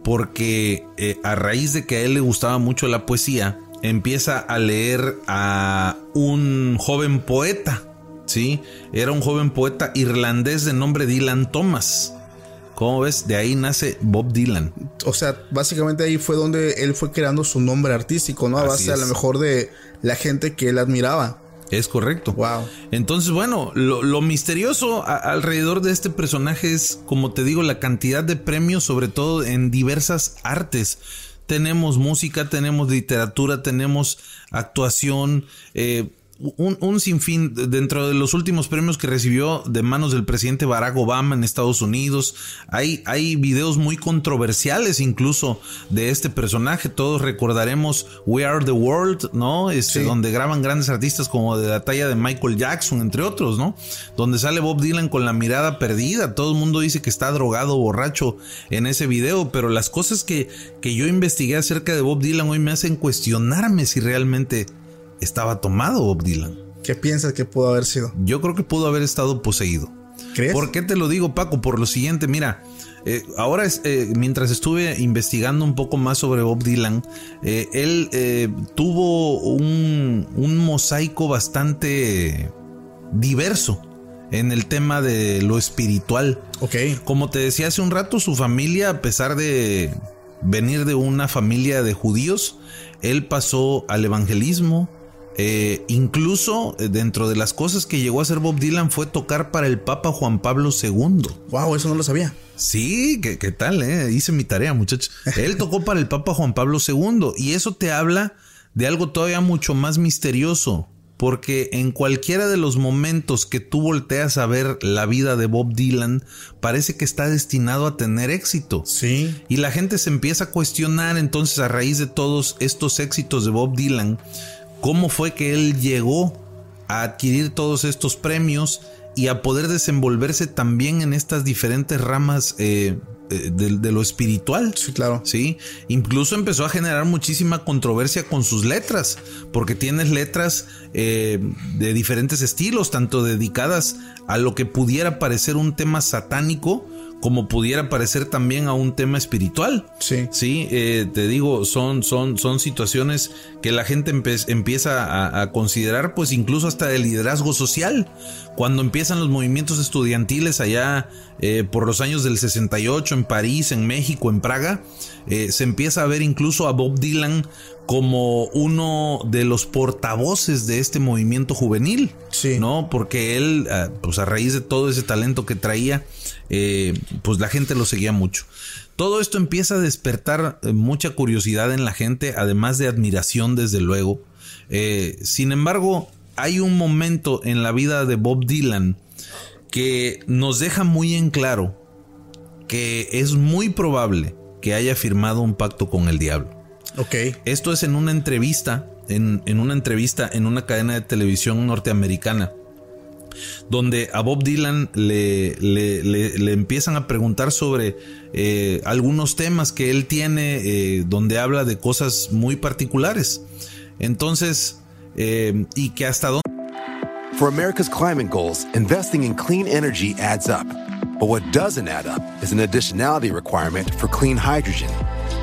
porque eh, a raíz de que a él le gustaba mucho la poesía, empieza a leer a un joven poeta, ¿sí? Era un joven poeta irlandés de nombre Dylan Thomas. ¿Cómo ves? De ahí nace Bob Dylan. O sea, básicamente ahí fue donde él fue creando su nombre artístico, ¿no? A Así base a lo mejor de la gente que él admiraba. Es correcto. Wow. Entonces, bueno, lo, lo misterioso a- alrededor de este personaje es, como te digo, la cantidad de premios, sobre todo en diversas artes. Tenemos música, tenemos literatura, tenemos actuación, eh, un, un sinfín dentro de los últimos premios que recibió de manos del presidente Barack Obama en Estados Unidos. Hay, hay videos muy controversiales incluso de este personaje. Todos recordaremos We Are the World, ¿no? Este, Sí. Donde graban grandes artistas como de la talla de Michael Jackson, entre otros, ¿no? Donde sale Bob Dylan con la mirada perdida. Todo el mundo dice que está drogado, borracho en ese video, pero las cosas que, que yo investigué acerca de Bob Dylan hoy me hacen cuestionarme si realmente estaba tomado Bob Dylan. ¿Qué piensas que pudo haber sido? Yo creo que pudo haber estado poseído. ¿Crees? ¿Por qué te lo digo, Paco? Por lo siguiente, mira, eh, ahora es, eh, mientras estuve investigando un poco más sobre Bob Dylan, eh, él tuvo un, un mosaico bastante diverso en el tema de lo espiritual. Ok. Como te decía hace un rato, su familia, a pesar de venir de una familia de judíos, él pasó al evangelismo. Eh, incluso eh, dentro de las cosas que llegó a hacer Bob Dylan fue tocar para el Papa Juan Pablo II. Wow, eso no lo sabía. Sí, ¿qué, qué tal? Eh? Hice mi tarea, muchachos. Él tocó para el Papa Juan Pablo II y eso te habla de algo todavía mucho más misterioso, porque en cualquiera de los momentos que tú volteas a ver la vida de Bob Dylan, parece que está destinado a tener éxito. Sí. Y la gente se empieza a cuestionar entonces a raíz de todos estos éxitos de Bob Dylan, cómo fue que él llegó a adquirir todos estos premios y a poder desenvolverse también en estas diferentes ramas eh, eh, de, de lo espiritual. Sí, claro. Sí, incluso empezó a generar muchísima controversia con sus letras, porque tienes letras eh, de diferentes estilos, tanto dedicadas a lo que pudiera parecer un tema satánico, como pudiera parecer también a un tema espiritual. Sí. Sí, eh, te digo, son, son, son situaciones que la gente empieza a, a considerar, pues incluso hasta de liderazgo social. Cuando empiezan los movimientos estudiantiles allá eh, por los años del 68 en París, en México, en Praga, eh, se empieza a ver incluso a Bob Dylan como uno de los portavoces de este movimiento juvenil. Sí. ¿no? Porque él, ah, pues a raíz de todo ese talento que traía, eh, pues la gente lo seguía mucho. Todo esto empieza a despertar eh, mucha curiosidad en la gente, además de admiración, desde luego. Eh, sin embargo, hay un momento en la vida de Bob Dylan que nos deja muy en claro que es muy probable que haya firmado un pacto con el diablo. Ok. Esto es en una entrevista, en, en una entrevista en una cadena de televisión norteamericana, donde a Bob Dylan le, le- le- le empiezan a preguntar sobre eh, algunos temas que él tiene, eh, donde habla de cosas muy particulares. Entonces, eh, y que hasta dónde... For America's climate goals, investing in clean energy adds up. But what doesn't add up is an additionality requirement for clean hydrogen.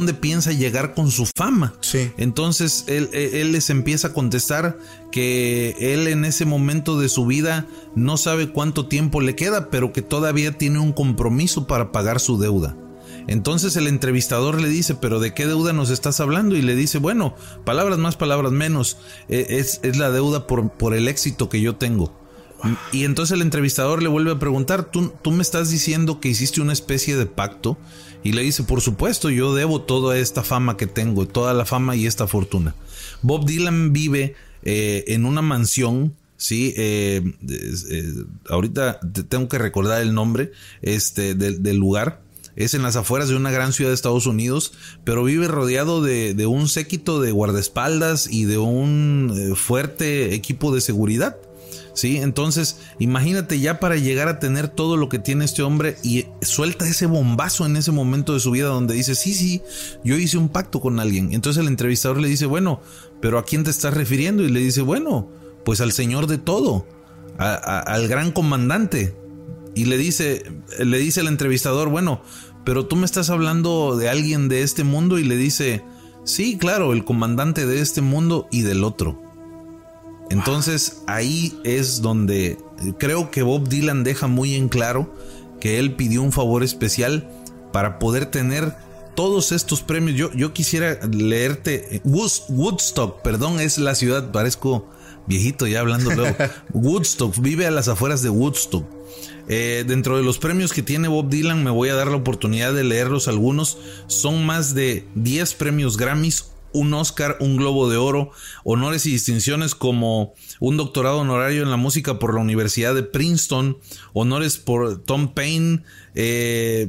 Dónde piensa llegar con su fama. Sí. Entonces él, él, les empieza a contestar que él en ese momento de su vida no sabe cuánto tiempo le queda, pero que todavía tiene un compromiso para pagar su deuda. Entonces el entrevistador le dice, pero ¿de qué deuda nos estás hablando? Y le dice, bueno, palabras más, palabras menos, es, es la deuda por, por el éxito que yo tengo. Y entonces el entrevistador le vuelve a preguntar, ¿Tú, tú me estás diciendo que hiciste una especie de pacto? Y le dice, por supuesto, yo debo toda esta fama que tengo, toda la fama y esta fortuna. Bob Dylan vive eh, en una mansión, sí, eh, eh, ahorita tengo que recordar el nombre este, del, lugar. Es en las afueras de una gran ciudad de Estados Unidos, pero vive rodeado de, de un séquito de guardaespaldas y de un fuerte equipo de seguridad. Entonces, imagínate ya para llegar a tener todo lo que tiene este hombre y suelta ese bombazo en ese momento de su vida donde dice, sí, sí, yo hice un pacto con alguien. Entonces el entrevistador le dice, bueno, pero ¿a quién te estás refiriendo? Y le dice, bueno, pues al Señor de todo, al gran comandante. Y le dice, le dice el entrevistador, bueno, pero tú me estás hablando de alguien de este mundo y le dice, sí, claro, el comandante de este mundo y del otro. Entonces ahí es donde creo que Bob Dylan deja muy en claro que él pidió un favor especial para poder tener todos estos premios. Yo, yo quisiera leerte Woodstock, perdón, es la ciudad, parezco viejito ya hablando. Woodstock, vive a las afueras de Woodstock. Eh, dentro de los premios que tiene Bob Dylan, me voy a dar la oportunidad de leerlos algunos. Son más de 10 premios Grammys, un Oscar, un Globo de Oro, honores y distinciones como un doctorado honorario en la música por la Universidad de Princeton, honores por Tom Paine, eh,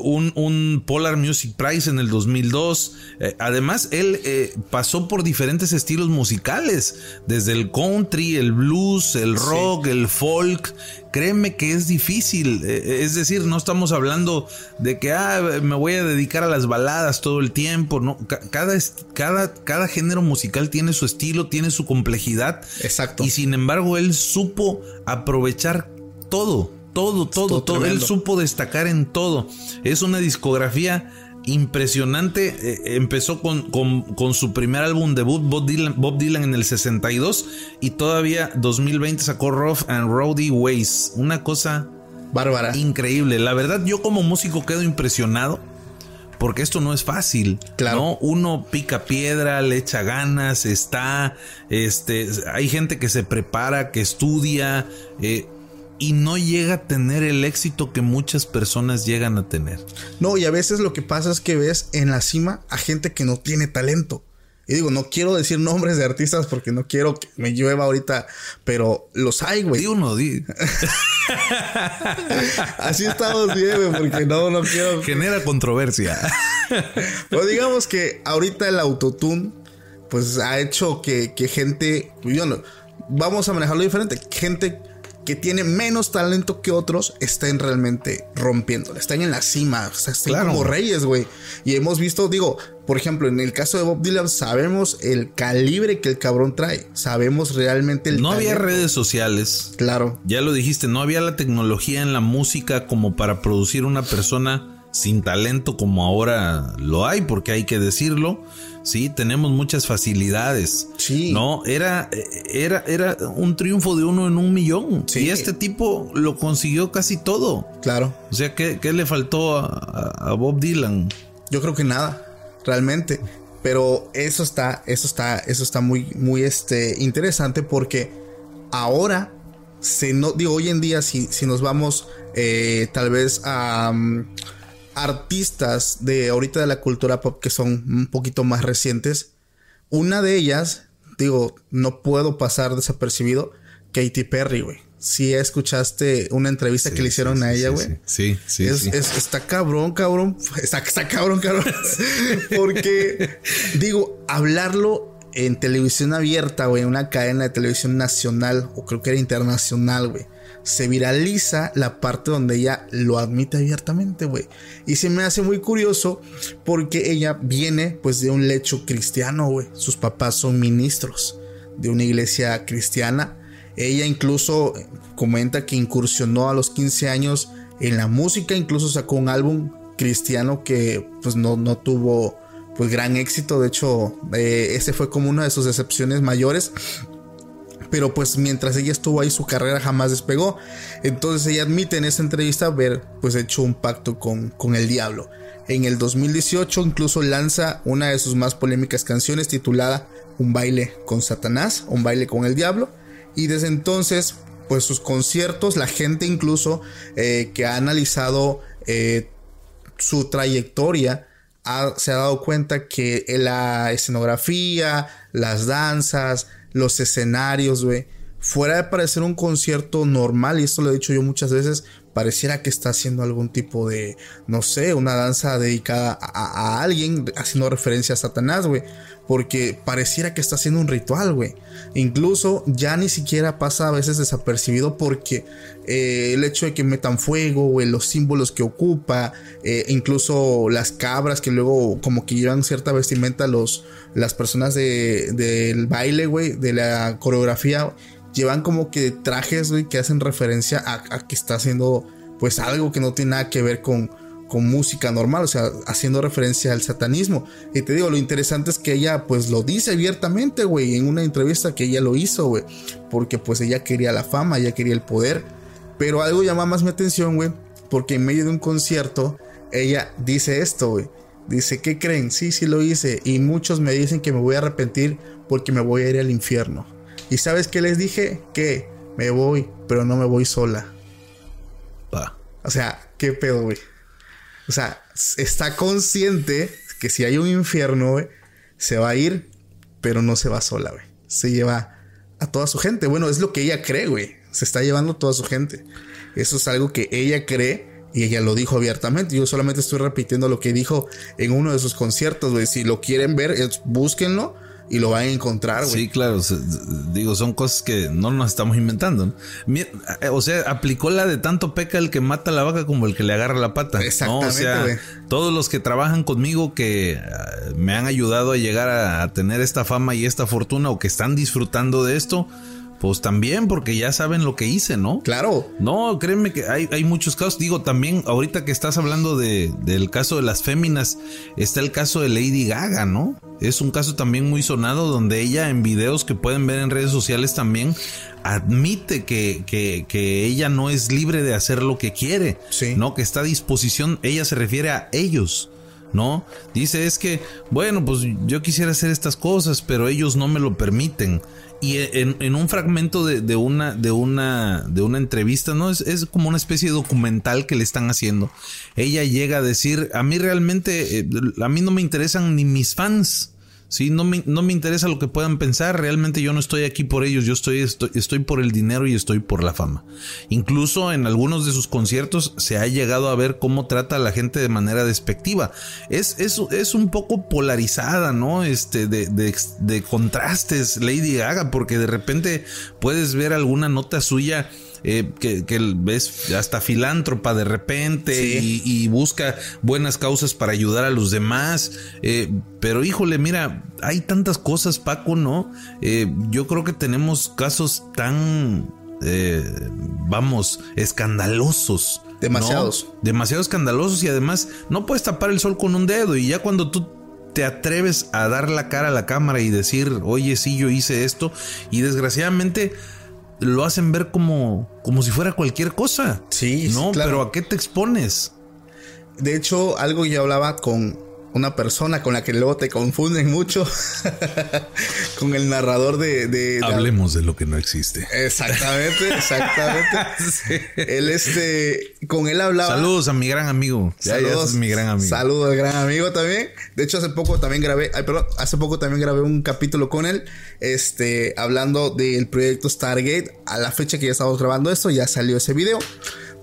un, un, Polar Music Prize en el 2002. Eh, además, él eh, pasó por diferentes estilos musicales, desde el country, el blues, el rock, sí. el folk. Créeme que es difícil, es decir, no estamos hablando de que ah, me voy a dedicar a las baladas todo el tiempo, no, cada, cada, cada género musical tiene su estilo, tiene su complejidad. Exacto. Y sin embargo, él supo aprovechar todo todo, todo, todo. Él supo destacar en todo. Es una discografía impresionante. Eh, empezó con, con, con, su primer álbum debut, Bob Dylan, Bob Dylan, en el 62. Y todavía 2020 sacó Rough and Rowdy Ways. Una cosa bárbara. Increíble. La verdad, yo como músico quedo impresionado. Porque esto no es fácil. Claro. ¿no? Uno pica piedra, le echa ganas, está. Este. Hay gente que se prepara, que estudia. Eh, y no llega a tener el éxito que muchas personas llegan a tener. No, y a veces lo que pasa es que ves en la cima a gente que no tiene talento. Y digo, no quiero decir nombres de artistas porque no quiero que me llueva ahorita, pero los hay, güey. Di uno, di. Así estamos bien, güey, porque no, no quiero. Genera controversia. pero digamos que ahorita el autotune, pues ha hecho que, que gente, yo no, vamos a manejarlo diferente. Gente que tiene menos talento que otros estén realmente rompiéndole, están en la cima, o sea, están claro. como reyes, güey. Y hemos visto, digo, por ejemplo, en el caso de Bob Dylan, sabemos el calibre que el cabrón trae, sabemos realmente el. No talento. había redes sociales. Claro. Ya lo dijiste, no había la tecnología en la música como para producir una persona sin talento como ahora lo hay, porque hay que decirlo. Sí, tenemos muchas facilidades. Sí. No, era, era, era un triunfo de uno en un millón. Sí. Y este tipo lo consiguió casi todo. Claro. O sea, ¿qué, qué le faltó a, a, Bob Dylan? Yo creo que nada, realmente. Pero eso está, eso está, eso está muy, muy este, interesante porque ahora se no, digo, hoy en día, si, si nos vamos eh, tal vez a mm, artistas de ahorita de la cultura pop que son un poquito más recientes, una de ellas, digo, no puedo pasar desapercibido, Katy Perry, güey. Si escuchaste una entrevista que le hicieron sí, a ella, güey. Sí, sí, Es- está cabrón, cabrón. Está, está cabrón, cabrón. Porque, digo, hablarlo en televisión abierta, güey, en una cadena de televisión nacional, o creo que era internacional, güey. Se viraliza la parte donde ella lo admite abiertamente, güey. Y se me hace muy curioso porque ella viene, pues, de un lecho cristiano, güey. Sus papás son ministros de una iglesia cristiana. Ella incluso comenta que incursionó a los 15 años en la música, incluso sacó un álbum cristiano que pues no, no tuvo pues gran éxito, de hecho eh, ese fue como una de sus decepciones mayores, pero pues mientras ella estuvo ahí su carrera jamás despegó, entonces ella admite en esta entrevista haber pues hecho un pacto con, con el diablo. En el 2018 incluso lanza una de sus más polémicas canciones titulada Un baile con Satanás, un baile con el diablo, y desde entonces pues sus conciertos, la gente incluso eh, que ha analizado eh, su trayectoria se ha dado cuenta que la escenografía, las danzas, los escenarios, güey, fuera de parecer un concierto normal, y esto lo he dicho yo muchas veces, pareciera que está haciendo algún tipo de, no sé, una danza dedicada a, alguien, haciendo referencia a Satanás, güey, porque pareciera que está haciendo un ritual, güey. Incluso ya ni siquiera pasa a veces desapercibido porque eh, el hecho de que metan fuego, güey, los símbolos que ocupa, eh, incluso las cabras que luego como que llevan cierta vestimenta los, las personas de, del baile, güey, de la coreografía, llevan como que trajes, güey, que hacen referencia a, que está haciendo pues algo que no tiene nada que ver con, con música normal, o sea, haciendo referencia al satanismo. Y te digo, lo interesante es que ella pues lo dice abiertamente, güey, en una entrevista que ella lo hizo, güey, porque pues ella quería la fama, ella quería el poder. Pero algo llama más mi atención, güey, porque en medio de un concierto ella dice esto, güey. Dice, ¿qué creen? Sí, sí lo hice. Y muchos me dicen que me voy a arrepentir porque me voy a ir al infierno. ¿Y sabes qué les dije? Que me voy, pero no me voy sola. Pa. O sea, ¿qué pedo, güey? O sea, está consciente que si hay un infierno, güey, se va a ir, pero no se va sola, güey. Se lleva a toda su gente. Bueno, es lo que ella cree, güey. Se está llevando toda su gente. Eso es algo que ella cree y ella lo dijo abiertamente. Yo solamente estoy repitiendo lo que dijo en uno de sus conciertos, güey. Si lo quieren ver, es- búsquenlo y lo van a encontrar, güey. Sí, claro. Digo, son cosas que no nos estamos inventando. ¿no? Eh, O sea, aplicó la de tanto peca el que mata a la vaca como el que le agarra la pata. ¿no? Exactamente, O sea, todos los que trabajan conmigo que ah, me han ayudado a llegar a, a tener esta fama y esta fortuna o que están disfrutando de esto, pues también porque ya saben lo que hice, ¿no? Claro. No, créeme que hay, hay muchos casos. Digo, también ahorita que estás hablando de, del caso de las féminas, está el caso de Lady Gaga, ¿no? Es un caso también muy sonado donde ella en videos que pueden ver en redes sociales también admite que, que, que ella no es libre de hacer lo que quiere, Sí. ¿no? Que está a disposición, ella se refiere a ellos. ¿No? Dice es que, bueno, pues yo quisiera hacer estas cosas, pero ellos no me lo permiten. Y en, un fragmento de, de una, de una, de una entrevista, ¿no? Es, es como una especie de documental que le están haciendo. Ella llega a decir, a mí realmente, eh, a mí no me interesan ni mis fans. Sí, no me, no me interesa lo que puedan pensar. Realmente yo no estoy aquí por ellos. Yo estoy, estoy, estoy por el dinero y estoy por la fama. Incluso en algunos de sus conciertos se ha llegado a ver cómo trata a la gente de manera despectiva. Es, es, es un poco polarizada, ¿no? Este, de, de, de contrastes, Lady Gaga, porque de repente puedes ver alguna nota suya. Eh, que, que ves hasta filántropa de repente Sí. y, y busca buenas causas para ayudar a los demás. Eh, pero híjole, mira, hay tantas cosas, Paco, ¿no? Eh, yo creo que tenemos casos tan, vamos, escandalosos. ¿no? Demasiados. Demasiado escandalosos y además no puedes tapar el sol con un dedo y ya cuando tú te atreves a dar la cara a la cámara y decir, oye, sí, yo hice esto y desgraciadamente lo hacen ver como, como si fuera cualquier cosa. Sí, No, claro. pero ¿a qué te expones? De hecho, algo yo hablaba con, una persona con la que luego te confunden mucho con el narrador de, de- de- Hablemos de lo que no existe. Exactamente, exactamente. Él este, con él hablaba. Saludos a mi gran amigo. Ya, ya mi gran amigo. Saludos al gran amigo también. De hecho, hace poco también grabé, ay, perdón, hace poco también grabé un capítulo con él, este, hablando del proyecto Stargate. A la fecha que ya estamos grabando esto, ya salió ese video.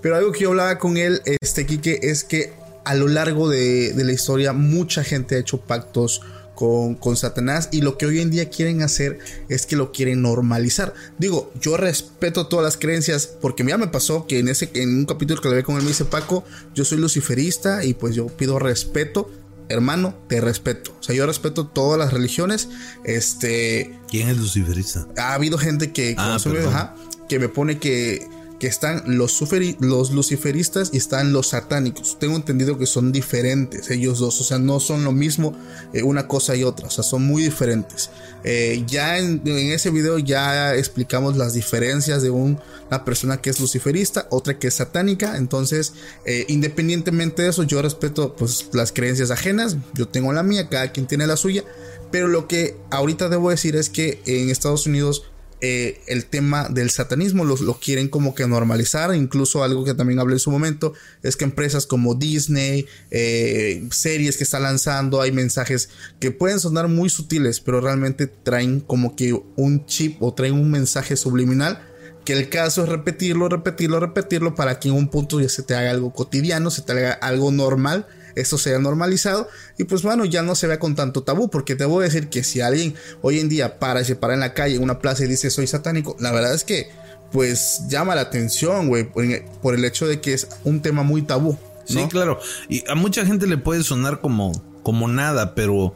Pero algo que yo hablaba con él, este, Quique, es que a lo largo de, de la historia, mucha gente ha hecho pactos con, con Satanás y lo que hoy en día quieren hacer es que lo quieren normalizar. Digo, yo respeto todas las creencias porque ya me pasó que en ese en un capítulo que le ve con él me dice Paco, yo soy luciferista y pues yo pido respeto. Hermano, te respeto. O sea, yo respeto todas las religiones. Este, ¿Quién es luciferista? ha habido gente que, Ah, consume, perdón. ajá, que me pone que, que están los, los luciferistas y están los satánicos. Tengo entendido que son diferentes ellos dos, o sea, no son lo mismo eh, una cosa y otra, o sea, son muy diferentes. Eh, ya en, ese video ya explicamos las diferencias de un- una persona que es luciferista, otra que es satánica, entonces eh, independientemente de eso, yo respeto pues las creencias ajenas, yo tengo la mía, cada quien tiene la suya, pero lo que ahorita debo decir es que en Estados Unidos eh, el tema del satanismo lo, lo quieren como que normalizar. Incluso algo que también hablé en su momento es que empresas como Disney, eh, series que está lanzando, hay mensajes que pueden sonar muy sutiles, pero realmente traen como que un chip o traen un mensaje subliminal. Que el caso es repetirlo, repetirlo, repetirlo para que en un punto ya se te haga algo cotidiano, se te haga algo normal esto sea normalizado y pues bueno, ya no se vea con tanto tabú, porque te voy a decir que si alguien hoy en día para y se para en la calle, en una plaza y dice soy satánico, la verdad es que pues llama la atención, güey, por, el hecho de que es un tema muy tabú. Sí, claro. Y a mucha gente le puede sonar como, como nada, pero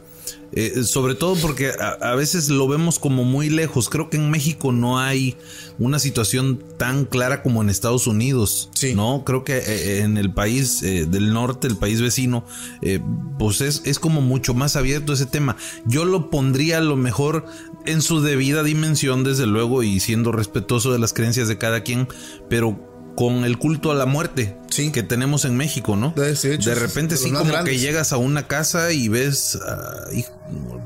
eh, sobre todo porque a, a veces lo vemos como muy lejos. Creo que en México no hay una situación tan clara como en Estados Unidos. Sí. No, creo que eh, en el país eh, del norte, el país vecino, eh, pues es, es como mucho más abierto ese tema. Yo lo pondría a lo mejor en su debida dimensión, desde luego, y siendo respetuoso de las creencias de cada quien, pero con el culto a la muerte Sí. que tenemos en México, ¿no? De- hecho, repente sí como grandes. que llegas a una casa y ves ah,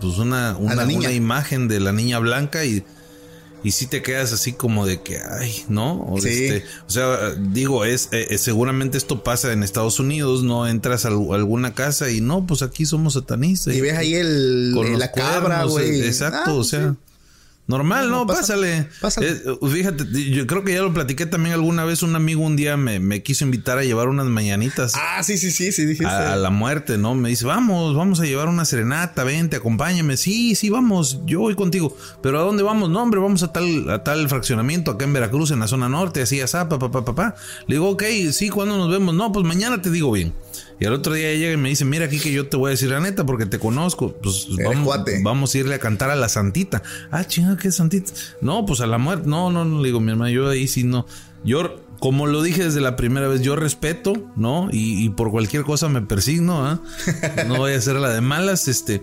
pues una, una, imagen de la niña blanca y, y sí te quedas así como de que, ay, ¿no? O, Sí. este, o sea, digo, es eh, eh, seguramente esto pasa en Estados Unidos, ¿no? Entras a al- alguna casa y no, pues aquí somos satanistas. Y ves ahí el, la cabra, güey. eh, Exacto, Ah, o sí. Normal, No, pásale. pásale. Eh, fíjate, yo creo que ya lo platiqué también alguna vez. Un amigo un día me, me quiso invitar a llevar unas mañanitas Ah, sí, sí, sí, sí, dijiste. a, a la muerte, ¿no? Me dice, vamos, vamos a llevar una serenata, vente, acompáñame. Sí, sí, vamos, yo voy contigo. Pero ¿a dónde vamos? No, hombre, vamos a tal, a tal fraccionamiento acá en Veracruz, en la zona norte, así, así, papá, papá, papá. Le digo, ok, sí, ¿cuándo nos vemos? No, pues mañana te digo bien. Y al otro día llega y me dice, mira aquí que yo te voy a decir la neta porque te conozco. Pues vamos, vamos a irle a cantar a la santita. Ah, chinga, ¿qué santita? No, pues a la muerte. No, no, no, le digo, mi hermano, yo ahí sí no. Yo, como lo dije desde la primera vez, yo respeto, ¿no? Y, y por cualquier cosa me persigno, ¿ah? No voy a hacer la de malas, este.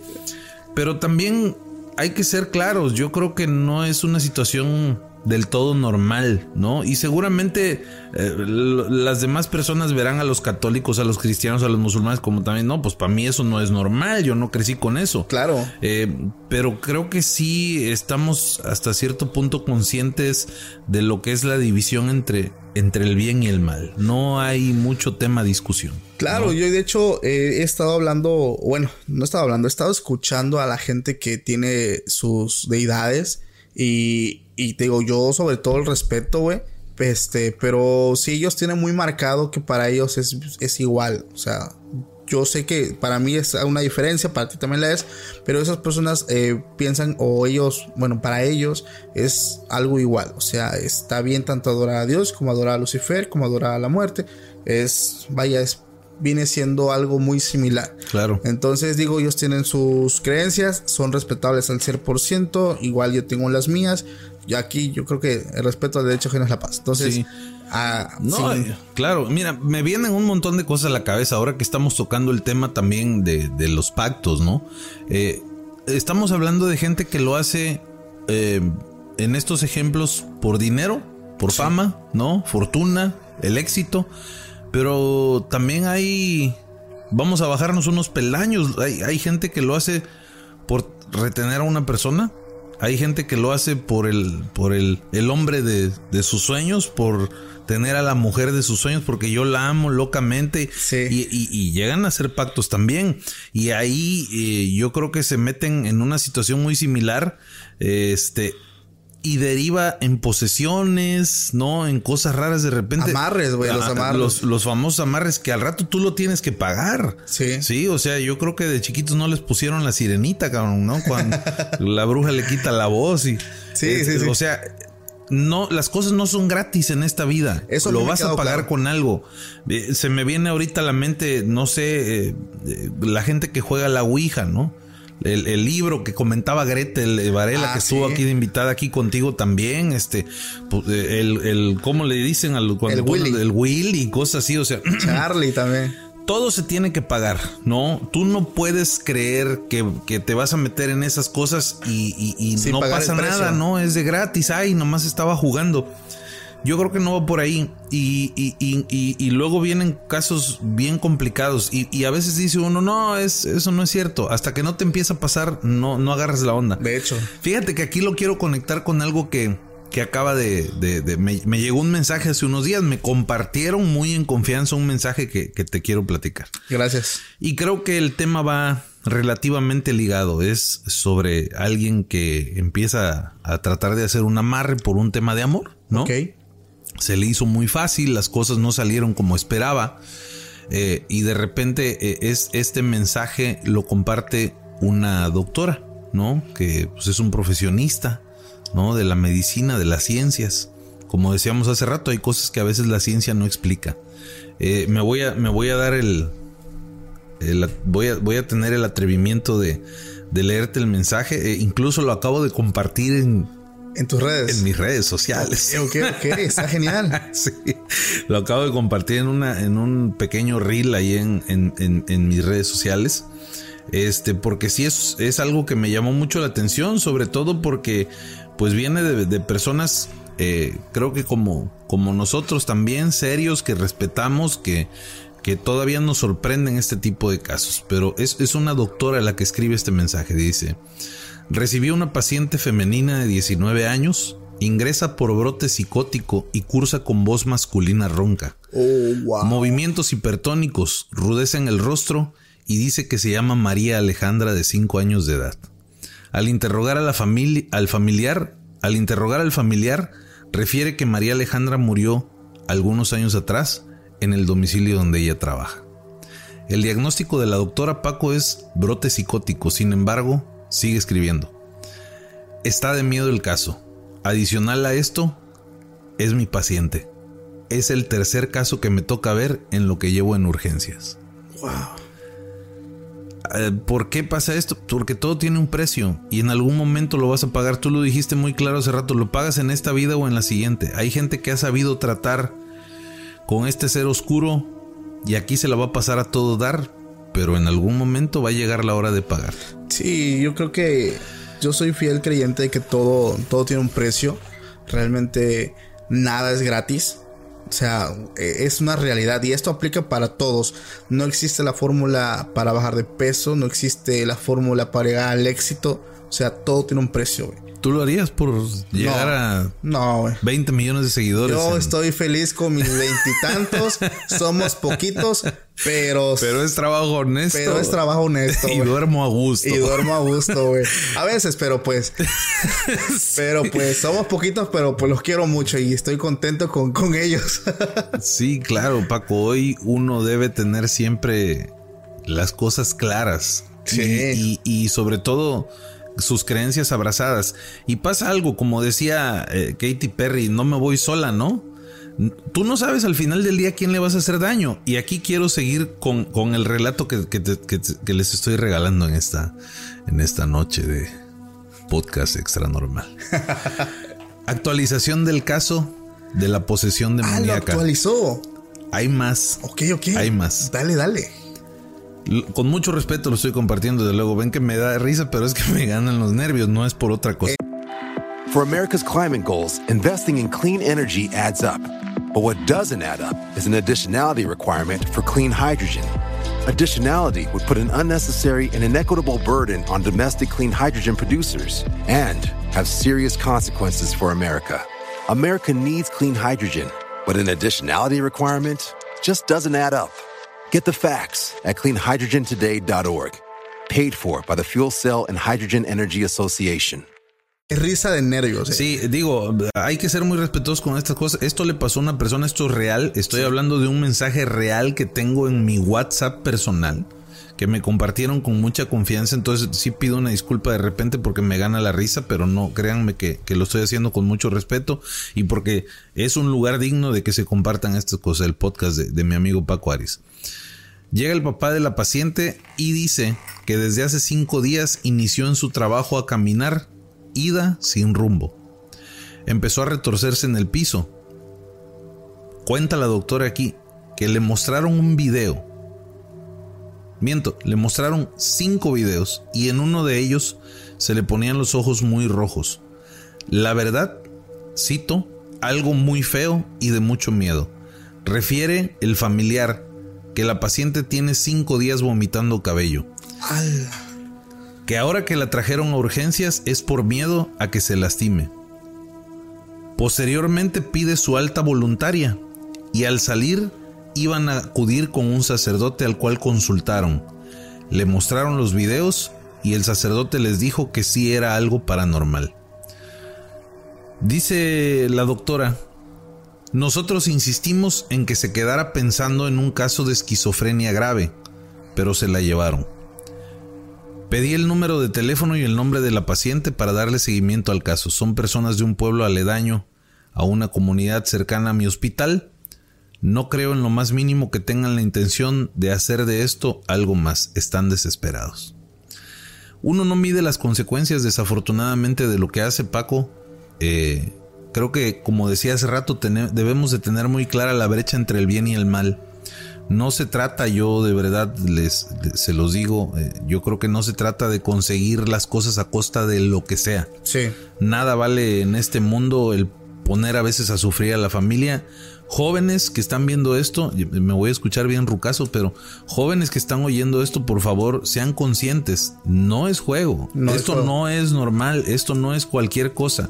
Pero también hay que ser claros. Yo creo que no es una situación del todo normal, ¿no? Y seguramente eh, las demás personas verán a los católicos, a los cristianos, a los musulmanes como también, no, pues para mí eso no es normal, yo no crecí con eso. Claro. Eh, pero creo que sí estamos hasta cierto punto conscientes de lo que es la división entre, entre el bien y el mal. No hay mucho tema a discusión. Claro, yo de hecho eh, he estado hablando, bueno, no he estado hablando, he estado escuchando a la gente que tiene sus deidades y, y te digo, yo sobre todo el respeto, güey. Este, pero sí ellos tienen muy marcado que para ellos es, es igual, o sea, yo sé que para mí es una diferencia, para ti también la es, pero esas personas eh, piensan o ellos, bueno, para ellos es algo igual, o sea, está bien tanto adorar a Dios como adorar a Lucifer, como adorar a la muerte, es, vaya, es, viene siendo algo muy similar. Claro. Entonces digo, ellos tienen sus creencias, son respetables al 100%, igual yo tengo las mías, y aquí yo creo que el respeto al derecho ajeno es la paz. Entonces, Sí. ah, No, sí. claro, mira, me vienen un montón de cosas a la cabeza ahora que estamos tocando el tema también de, de los pactos, ¿no? Eh, estamos hablando de gente que lo hace eh, en estos ejemplos por dinero, por fama, ¿no? Fortuna, el éxito, pero también hay Vamos a bajarnos unos peldaños. Hay, hay gente que lo hace por retener a una persona. Hay gente que lo hace por el, por el, el hombre de, de sus sueños, por tener a la mujer de sus sueños, porque yo la amo locamente. Sí. Y, y- y llegan a hacer pactos también. Y ahí eh, yo creo que se meten en una situación muy similar. Este. Y deriva en posesiones, ¿no? En cosas raras de repente. Amarres, güey, los amarres. Los, los famosos amarres que al rato tú lo tienes que pagar. Sí. Sí, o sea, yo creo que de chiquitos no les pusieron la sirenita, cabrón, ¿no? Cuando la bruja le quita la voz y. Sí, sí, sí. O sea, no, las cosas no son gratis en esta vida. Eso lo vas a pagar claro. con algo. Eh, se me viene ahorita a la mente, no sé, eh, eh, la gente que juega la Ouija, ¿no? El, el libro que comentaba Gretel Varela, Ah, que estuvo sí. aquí de invitada aquí contigo también, este, pues, eh, el, el, ¿cómo le dicen al cuando El Willy. el Will y cosas así, o sea, Charlie también. todo se tiene que pagar, ¿no? Tú no puedes creer que, que te vas a meter en esas cosas y, y- no pasa nada, ¿no? Es de gratis, ay, nomás estaba jugando. Yo creo que no va por ahí. Y, y- y- y- y luego vienen casos bien complicados. Y, y a veces dice uno, no, es, eso no es cierto. Hasta que no te empieza a pasar, no, no agarras la onda. De hecho. Fíjate que aquí lo quiero conectar con algo que, que acaba de... de- de- me, me llegó un mensaje hace unos días, me compartieron muy en confianza un mensaje que, que te quiero platicar. Gracias. Y creo que el tema va relativamente ligado. Es sobre alguien que empieza a tratar de hacer un amarre por un tema de amor, ¿no? Ok. Se le hizo muy fácil, las cosas no salieron como esperaba. eh, y de repente eh, es, este mensaje lo comparte una doctora, ¿no? Que pues, es un profesionista, ¿no? De la medicina, de las ciencias. Como decíamos hace rato, hay cosas que a veces la ciencia no explica. Eh, me, voy a, me voy a dar el, voy, a, voy a tener el atrevimiento de, de leerte el mensaje. Incluso lo acabo de compartir en, En tus redes. en mis redes sociales. Ok, ok, está genial. Sí, lo acabo de compartir en una, en un pequeño reel ahí en, en, en- en mis redes sociales. Este, porque sí es, es algo que me llamó mucho la atención, sobre todo porque pues viene de, de personas, eh, creo que como, como nosotros también, serios, que respetamos, que, que todavía nos sorprenden este tipo de casos. Pero es, es una doctora la que escribe este mensaje, dice, recibió una paciente femenina de 19 años, ingresa por brote psicótico y cursa con voz masculina ronca. Oh, wow. Movimientos hipertónicos, rudeza en el rostro y dice que se llama María Alejandra de 5 años de edad. Al interrogar a la familia, al familiar, al interrogar al familiar, refiere que María Alejandra murió algunos años atrás en el domicilio donde ella trabaja. El diagnóstico de la doctora Paco es brote psicótico, sin embargo, sigue escribiendo. Está de miedo el caso. Adicional a esto, es mi paciente. Es el tercer caso que me toca ver en lo que llevo en urgencias. Eh, ¿Por qué pasa esto? Porque todo tiene un precio y en algún momento lo vas a pagar. Tú lo dijiste muy claro hace rato, lo pagas en esta vida o en la siguiente. Hay gente que ha sabido tratar con este ser oscuro y aquí se la va a pasar a todo dar, pero en algún momento va a llegar la hora de pagar. Sí, yo creo que yo soy fiel creyente de que todo, todo tiene un precio. Realmente nada es gratis. O sea, eh, es una realidad y esto aplica para todos. No existe la fórmula para bajar de peso, no existe la fórmula para llegar al éxito. O sea, todo tiene un precio, güey. ¿Tú lo harías por llegar No. a No, güey. 20 millones de seguidores? Yo en- estoy feliz con mis veintitantos. Somos poquitos, pero, Pero es trabajo honesto. pero es trabajo honesto. y duermo a gusto. Y duermo a gusto, güey. A veces, pero pues. Pero pues somos poquitos, pero pues los quiero mucho y estoy contento con, con ellos. Sí, claro, Paco. Hoy uno debe tener siempre las cosas claras. Sí. Y, y- y sobre todo sus creencias abrazadas. Y pasa algo, como decía eh, Katy Perry, no me voy sola, ¿no? Tú no sabes al final del día quién le vas a hacer daño. Y aquí quiero seguir con, con el relato que, que te- que les estoy regalando en esta, en esta noche de podcast extra normal. Actualización del caso de la posesión ah, lo demoníaca. actualizó. Hay más. Ok, ok. Hay más. Dale, dale. Con mucho respeto lo estoy compartiendo, desde luego. Ven que me da risa, pero es que me ganan los nervios, no es por otra cosa. For America's climate goals, investing in clean energy adds up. But what doesn't add up is an additionality requirement for clean hydrogen. Additionality would put an unnecessary and inequitable burden on domestic clean hydrogen producers and have serious consequences for America. America needs clean hydrogen, but an additionality requirement just doesn't add up. Get the facts at cleanhydrogentoday.org. Paid for by the Fuel Cell and Hydrogen Energy Association. Es risa de nervios. eh. Sí, digo, hay que ser muy respetuosos con estas cosas. Esto le pasó a una persona, esto es real. Estoy hablando de un mensaje real que tengo en mi WhatsApp personal que me compartieron con mucha confianza. Entonces sí pido una disculpa de repente porque me gana la risa, pero no, créanme que, que lo estoy haciendo con mucho respeto y porque es un lugar digno de que se compartan estas cosas, el podcast de, de mi amigo Paco Aris. Llega el papá de la paciente y dice que desde hace cinco días inició en su trabajo a caminar ida sin rumbo. Empezó a retorcerse en el piso. Cuenta la doctora aquí que le mostraron un video. Miento, le mostraron cinco videos y en uno de ellos se le ponían los ojos muy rojos. La verdad, cito, algo muy feo y de mucho miedo. Refiere el familiar que la paciente tiene cinco días vomitando cabello que ahora que la trajeron a urgencias es por miedo a que se lastime. Posteriormente pide su alta voluntaria y al salir iban a acudir con un sacerdote al cual consultaron. Le mostraron los videos y el sacerdote les dijo que sí era algo paranormal. Dice la doctora, nosotros insistimos en que se quedara pensando en un caso de esquizofrenia grave, pero se la llevaron. Pedí el número de teléfono y el nombre de la paciente para darle seguimiento al caso. Son personas de un pueblo aledaño a una comunidad cercana a mi hospital. No creo en lo más mínimo que tengan la intención de hacer de esto algo más. Están desesperados. Uno no mide las consecuencias desafortunadamente de lo que hace Paco. Eh, creo que como decía hace rato debemos de tener muy clara la brecha entre el bien y el mal. No se trata, yo de verdad les, se los digo, eh, yo creo que no se trata de conseguir las cosas a costa de lo que sea. Sí. Nada vale en este mundo el poner a veces a sufrir a la familia. Jóvenes que están viendo esto, me voy a escuchar bien rucaso, pero jóvenes que están oyendo esto, por favor, sean conscientes. No es juego. No es esto juego. no es normal. Esto no es cualquier cosa.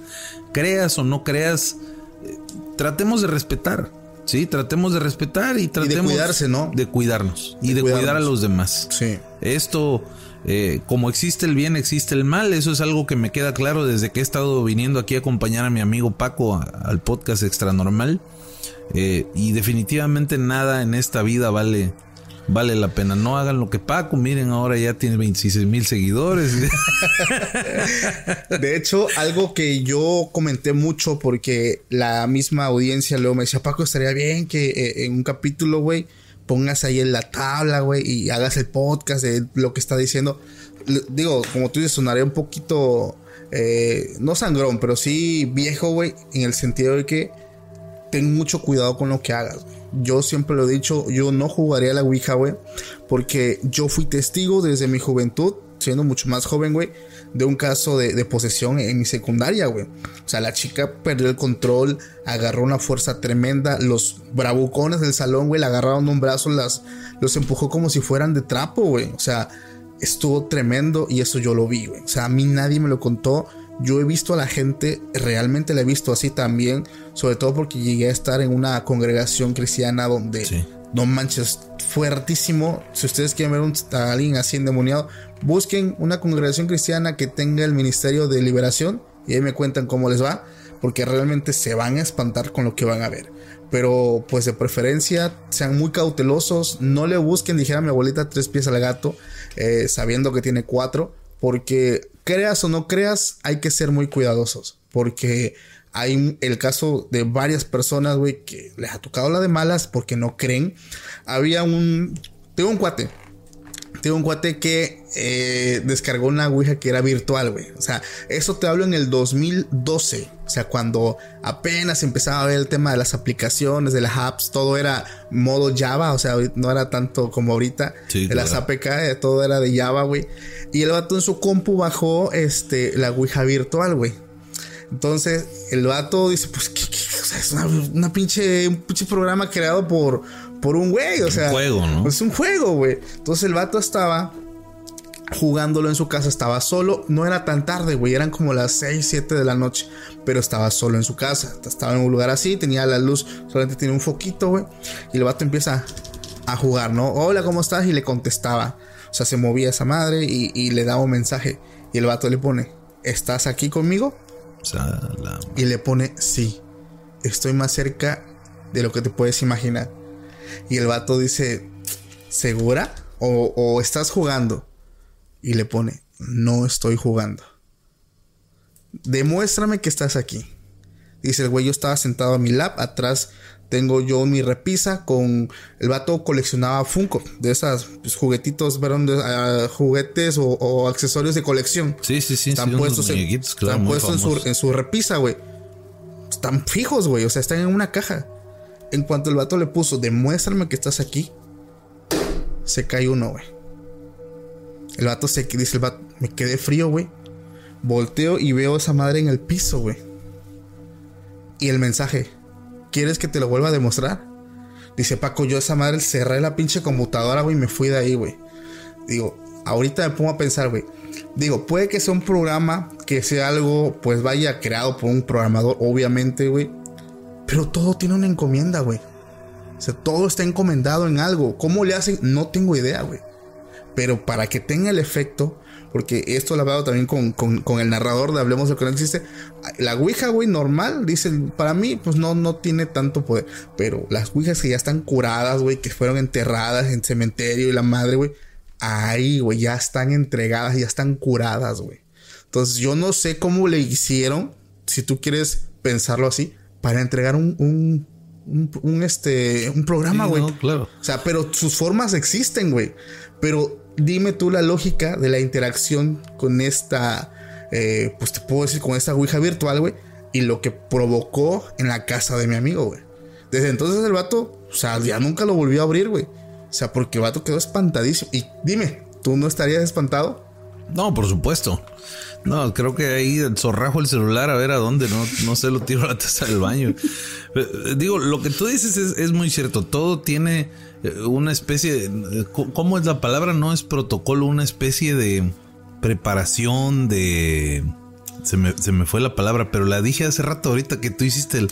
Creas o no creas, eh, tratemos de respetar. Sí, tratemos de respetar y tratemos cuidarse, ¿no? De cuidarnos y De de cuidar a los demás. Sí. Esto, eh, como existe el bien, existe el mal. Eso es algo que me queda claro desde que he estado viniendo aquí a acompañar a mi amigo Paco a- al podcast Extra Normal. Eh, y definitivamente nada en esta vida vale, vale la pena. No hagan lo que Paco. Miren, ahora ya tiene 26 mil seguidores. De hecho, algo que yo comenté mucho porque la misma audiencia luego me decía, Paco, estaría bien que eh, en un capítulo, güey, pongas ahí en la tabla, güey, y hagas el podcast de lo que está diciendo. Digo, como tú dices, sonaría un poquito, eh, no sangrón, pero sí viejo, güey, en el sentido de que ten mucho cuidado con lo que hagas. Yo siempre lo he dicho, yo no jugaría a la Ouija, güey, porque yo fui testigo desde mi juventud, siendo mucho más joven, güey, de un caso de, de posesión en mi secundaria, güey. O sea, la chica perdió el control, agarró una fuerza tremenda, los bravucones del salón, güey, la agarraron de un brazo, las, los empujó como si fueran de trapo, güey. O sea, estuvo tremendo y eso yo lo vi, güey. O sea, a mí nadie me lo contó. Yo he visto a la gente, realmente la he visto así también, sobre todo porque llegué a estar en una congregación cristiana donde, Sí. no manches, fuertísimo. Si ustedes quieren ver un, a alguien así endemoniado, busquen una congregación cristiana que tenga el ministerio de liberación y ahí me cuentan cómo les va, porque realmente se van a espantar con lo que van a ver. Pero pues de preferencia sean muy cautelosos, no le busquen, dijera mi abuelita, tres pies al gato, eh, sabiendo que tiene cuatro, porque creas o no creas, hay que ser muy cuidadosos, porque hay el caso de varias personas, güey, que les ha tocado la de malas porque no creen. Había un, tengo un cuate, tengo un cuate que eh, descargó una Ouija que era virtual, güey. O sea, eso te hablo en el 2012. O sea, cuando apenas empezaba a ver el tema de las aplicaciones, de las apps, todo era modo Java. O sea, no era tanto como ahorita. Sí, de las claro. APK, eh, todo era de Java, güey. Y el vato en su compu bajó este, la Ouija virtual, güey. Entonces, el vato dice, pues, ¿qué, qué? O sea, es una, una pinche, un pinche programa creado por, por un güey, o sea. juego, ¿no? Es un juego, güey. Entonces el vato estaba jugándolo en su casa, estaba solo, no era tan tarde, güey, eran como las 6, 7 de la noche, pero estaba solo en su casa, estaba en un lugar así, tenía la luz, solamente tenía un foquito, güey, y el vato empieza a jugar, ¿no? Hola, ¿cómo estás? Y le contestaba, o sea, se movía esa madre y, y le daba un mensaje, y el vato le pone, ¿estás aquí conmigo? Y le pone, sí, estoy más cerca de lo que te puedes imaginar. Y el vato dice, ¿segura? ¿O, o estás jugando? Y le pone, no estoy jugando. Demuéstrame que estás aquí. Dice el güey, yo estaba sentado a mi lap, atrás tengo yo mi repisa con... El vato coleccionaba Funko, de esas pues, juguetitos, perdón, de, ah, juguetes o, o accesorios de colección. Sí, sí, sí. Están sí, puestos, en, muñequitos, claro, están muy puestos en, su, famosos. en su repisa, güey. Están fijos, güey. O sea, están en una caja. En cuanto el vato le puso, demuéstrame que estás aquí, se cae uno, güey. El vato se dice, el vato, me quedé frío, güey. Volteo y veo esa madre en el piso, güey. Y el mensaje, ¿quieres que te lo vuelva a demostrar? Dice Paco, yo esa madre cerré la pinche computadora, güey, y me fui de ahí, güey. Digo, ahorita me pongo a pensar, güey. Digo, puede que sea un programa, que sea algo, pues vaya creado por un programador, obviamente, güey. Pero todo tiene una encomienda, güey. O sea, todo está encomendado en algo. ¿Cómo le hacen? No tengo idea, güey. Pero para que tenga el efecto, porque esto lo he hablado también con, con- con el narrador de Hablemos de lo que no existe. La Ouija, güey, normal, dicen, para mí, pues no, no tiene tanto poder. Pero las Ouijas que ya están curadas, güey, que fueron enterradas en cementerio y la madre, güey, ahí, güey, ya están entregadas, ya están curadas, güey. Entonces yo no sé cómo le hicieron, si tú quieres pensarlo así, para entregar un, un, un, un, este, un programa, Sí, güey. no, claro. O sea, pero sus formas existen, güey. Pero dime tú la lógica de la interacción con esta, eh, pues te puedo decir, con esta Ouija virtual, güey. Y lo que provocó en la casa de mi amigo, güey. Desde entonces el vato, o sea, ya nunca lo volvió a abrir, güey. O sea, porque el vato quedó espantadísimo. Y dime, ¿tú no estarías espantado? No, por supuesto. No, creo que ahí zorrajo el celular a ver a dónde, no, no sé, lo tiro a la taza del baño. Eh, Digo, lo que tú dices es, es muy cierto. Todo tiene eh, una especie de. eh, ¿Cómo es la palabra? No es protocolo, una especie de preparación de. Se me, se me fue la palabra, pero la dije hace rato ahorita que tú hiciste el.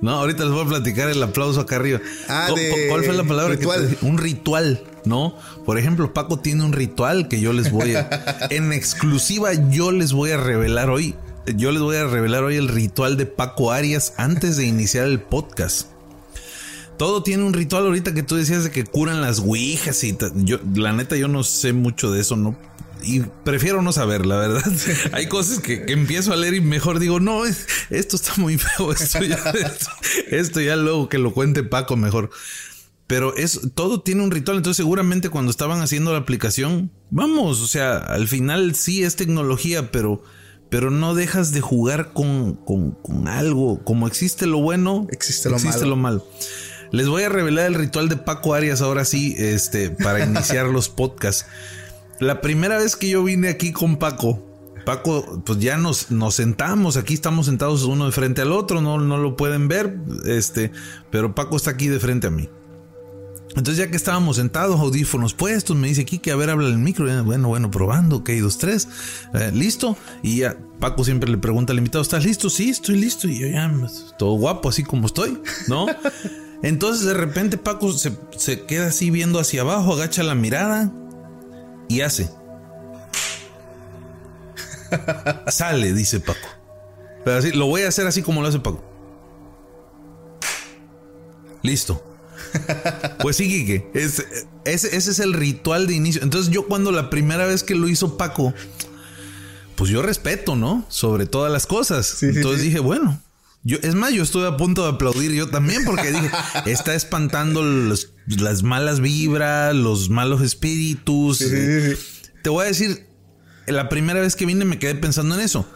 No, ahorita les voy a platicar el aplauso acá arriba. Ah, ¿Cu- de ¿Cuál fue la palabra? ritual. un ritual, ¿no? Por ejemplo, Paco tiene un ritual que yo les voy a. en exclusiva, yo les voy a revelar hoy. Yo les voy a revelar hoy el ritual de Paco Arias antes de iniciar el podcast. Todo tiene un ritual ahorita que tú decías de que curan las ouijas y yo, la neta, yo no sé mucho de eso, ¿no? Y prefiero no saber, la verdad. Hay cosas que, que empiezo a leer y mejor digo, no, es- esto está muy feo, esto ya, esto, esto ya luego que lo cuente Paco mejor. Pero es, todo tiene un ritual, entonces seguramente cuando estaban haciendo la aplicación, vamos, o sea, al final sí es tecnología, pero, pero no dejas de jugar con, con, con algo. Como existe lo bueno, Existe lo existe malo. lo malo. Les voy a revelar el ritual de Paco Arias ahora sí, este, para iniciar los podcasts. La primera vez que yo vine aquí con Paco, Paco, pues ya nos, nos sentamos, aquí estamos sentados uno de frente al otro, no, no lo pueden ver, este, pero Paco está aquí de frente a mí. Entonces ya que estábamos sentados, audífonos puestos, me dice Kike, a ver, habla el micro. Bueno, bueno, probando, ok, dos, tres, eh, listo. Y ya Paco siempre le pregunta al invitado, ¿estás listo? Sí, estoy listo. Y yo ya, pues, todo guapo, así como estoy, ¿no? Entonces de repente Paco se, se queda así viendo hacia abajo, agacha la mirada y hace. Sale, dice Paco. Pero así, lo voy a hacer así como lo hace Paco. Listo. Pues sí. Es, ese, ese es el ritual de inicio. Entonces, yo cuando la primera vez que lo hizo Paco, pues yo respeto, ¿no? Sobre todas las cosas. Sí, Entonces sí. dije, bueno. Yo, es más, yo estuve a punto de aplaudir yo también porque dije, está espantando los- las malas vibras, los malos espíritus. Sí, sí, sí, sí. Te voy a decir, la primera vez que vine me quedé pensando en eso.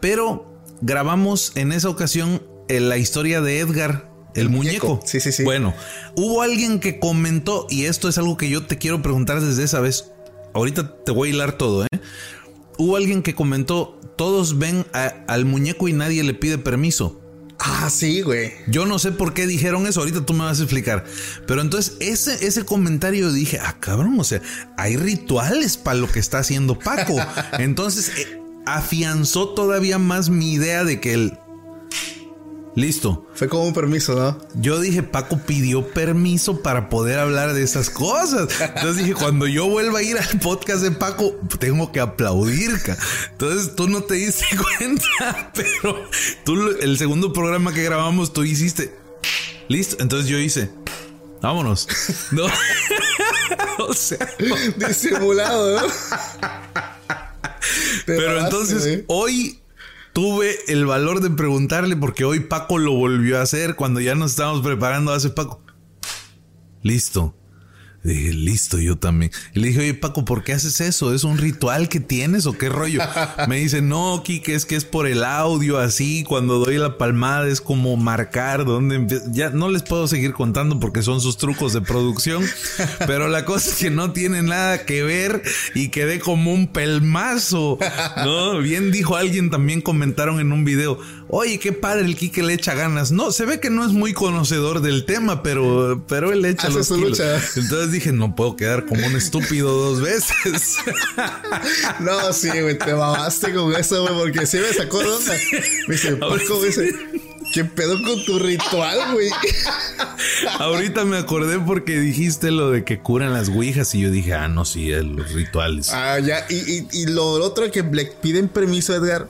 Pero grabamos en esa ocasión eh, la historia de Edgar, el, El muñeco. muñeco. Sí, sí, sí. Bueno, hubo alguien que comentó, y esto es algo que yo te quiero preguntar desde esa vez. Ahorita te voy a hilar todo, ¿eh? Hubo alguien que comentó, todos ven a- al muñeco y nadie le pide permiso. Ah, sí, güey. Yo no sé por qué dijeron eso, ahorita tú me vas a explicar. Pero entonces ese, ese comentario dije, ah, cabrón, o sea, hay rituales para lo que está haciendo Paco. Entonces eh, afianzó todavía más mi idea de que el... Listo. Fue como un permiso, ¿no? Yo dije, Paco pidió permiso para poder hablar de esas cosas. Entonces dije, cuando yo vuelva a ir al podcast de Paco, tengo que aplaudir. ca. Entonces tú no te diste cuenta, pero tú el segundo programa que grabamos, tú hiciste. Listo. Entonces yo hice. Vámonos. No. o sea. Disimulado, ¿no? Pero entonces güey. hoy tuve el valor de preguntarle porque hoy Paco lo volvió a hacer cuando ya nos estábamos preparando hace Paco. Listo. Dije, listo, yo también. Y le dije, oye, Paco, ¿por qué haces eso? ¿Es un ritual que tienes o qué rollo? Me dice, no, Kike, es que es por el audio, así, cuando doy la palmada es como marcar dónde empie- Ya no les puedo seguir contando porque son sus trucos de producción, pero la cosa es que no tiene nada que ver y quedé como un pelmazo, ¿no? Bien dijo alguien, también comentaron en un video, oye, qué padre el Kike le echa ganas. No, se ve que no es muy conocedor del tema, pero, pero él le echa Hace los su kilos. lucha. Entonces dije, no puedo quedar como un estúpido dos veces. No, sí, güey, te mamaste con eso, güey, porque sí me sacó de onda. Me dice, Paco, dice, ¿qué pedo con tu ritual, güey? Ahorita me acordé porque dijiste lo de que curan las ouijas y yo dije, ah, no, sí, los rituales. Ah, Ah, ya, y, y, y lo otro que le piden permiso, Edgar.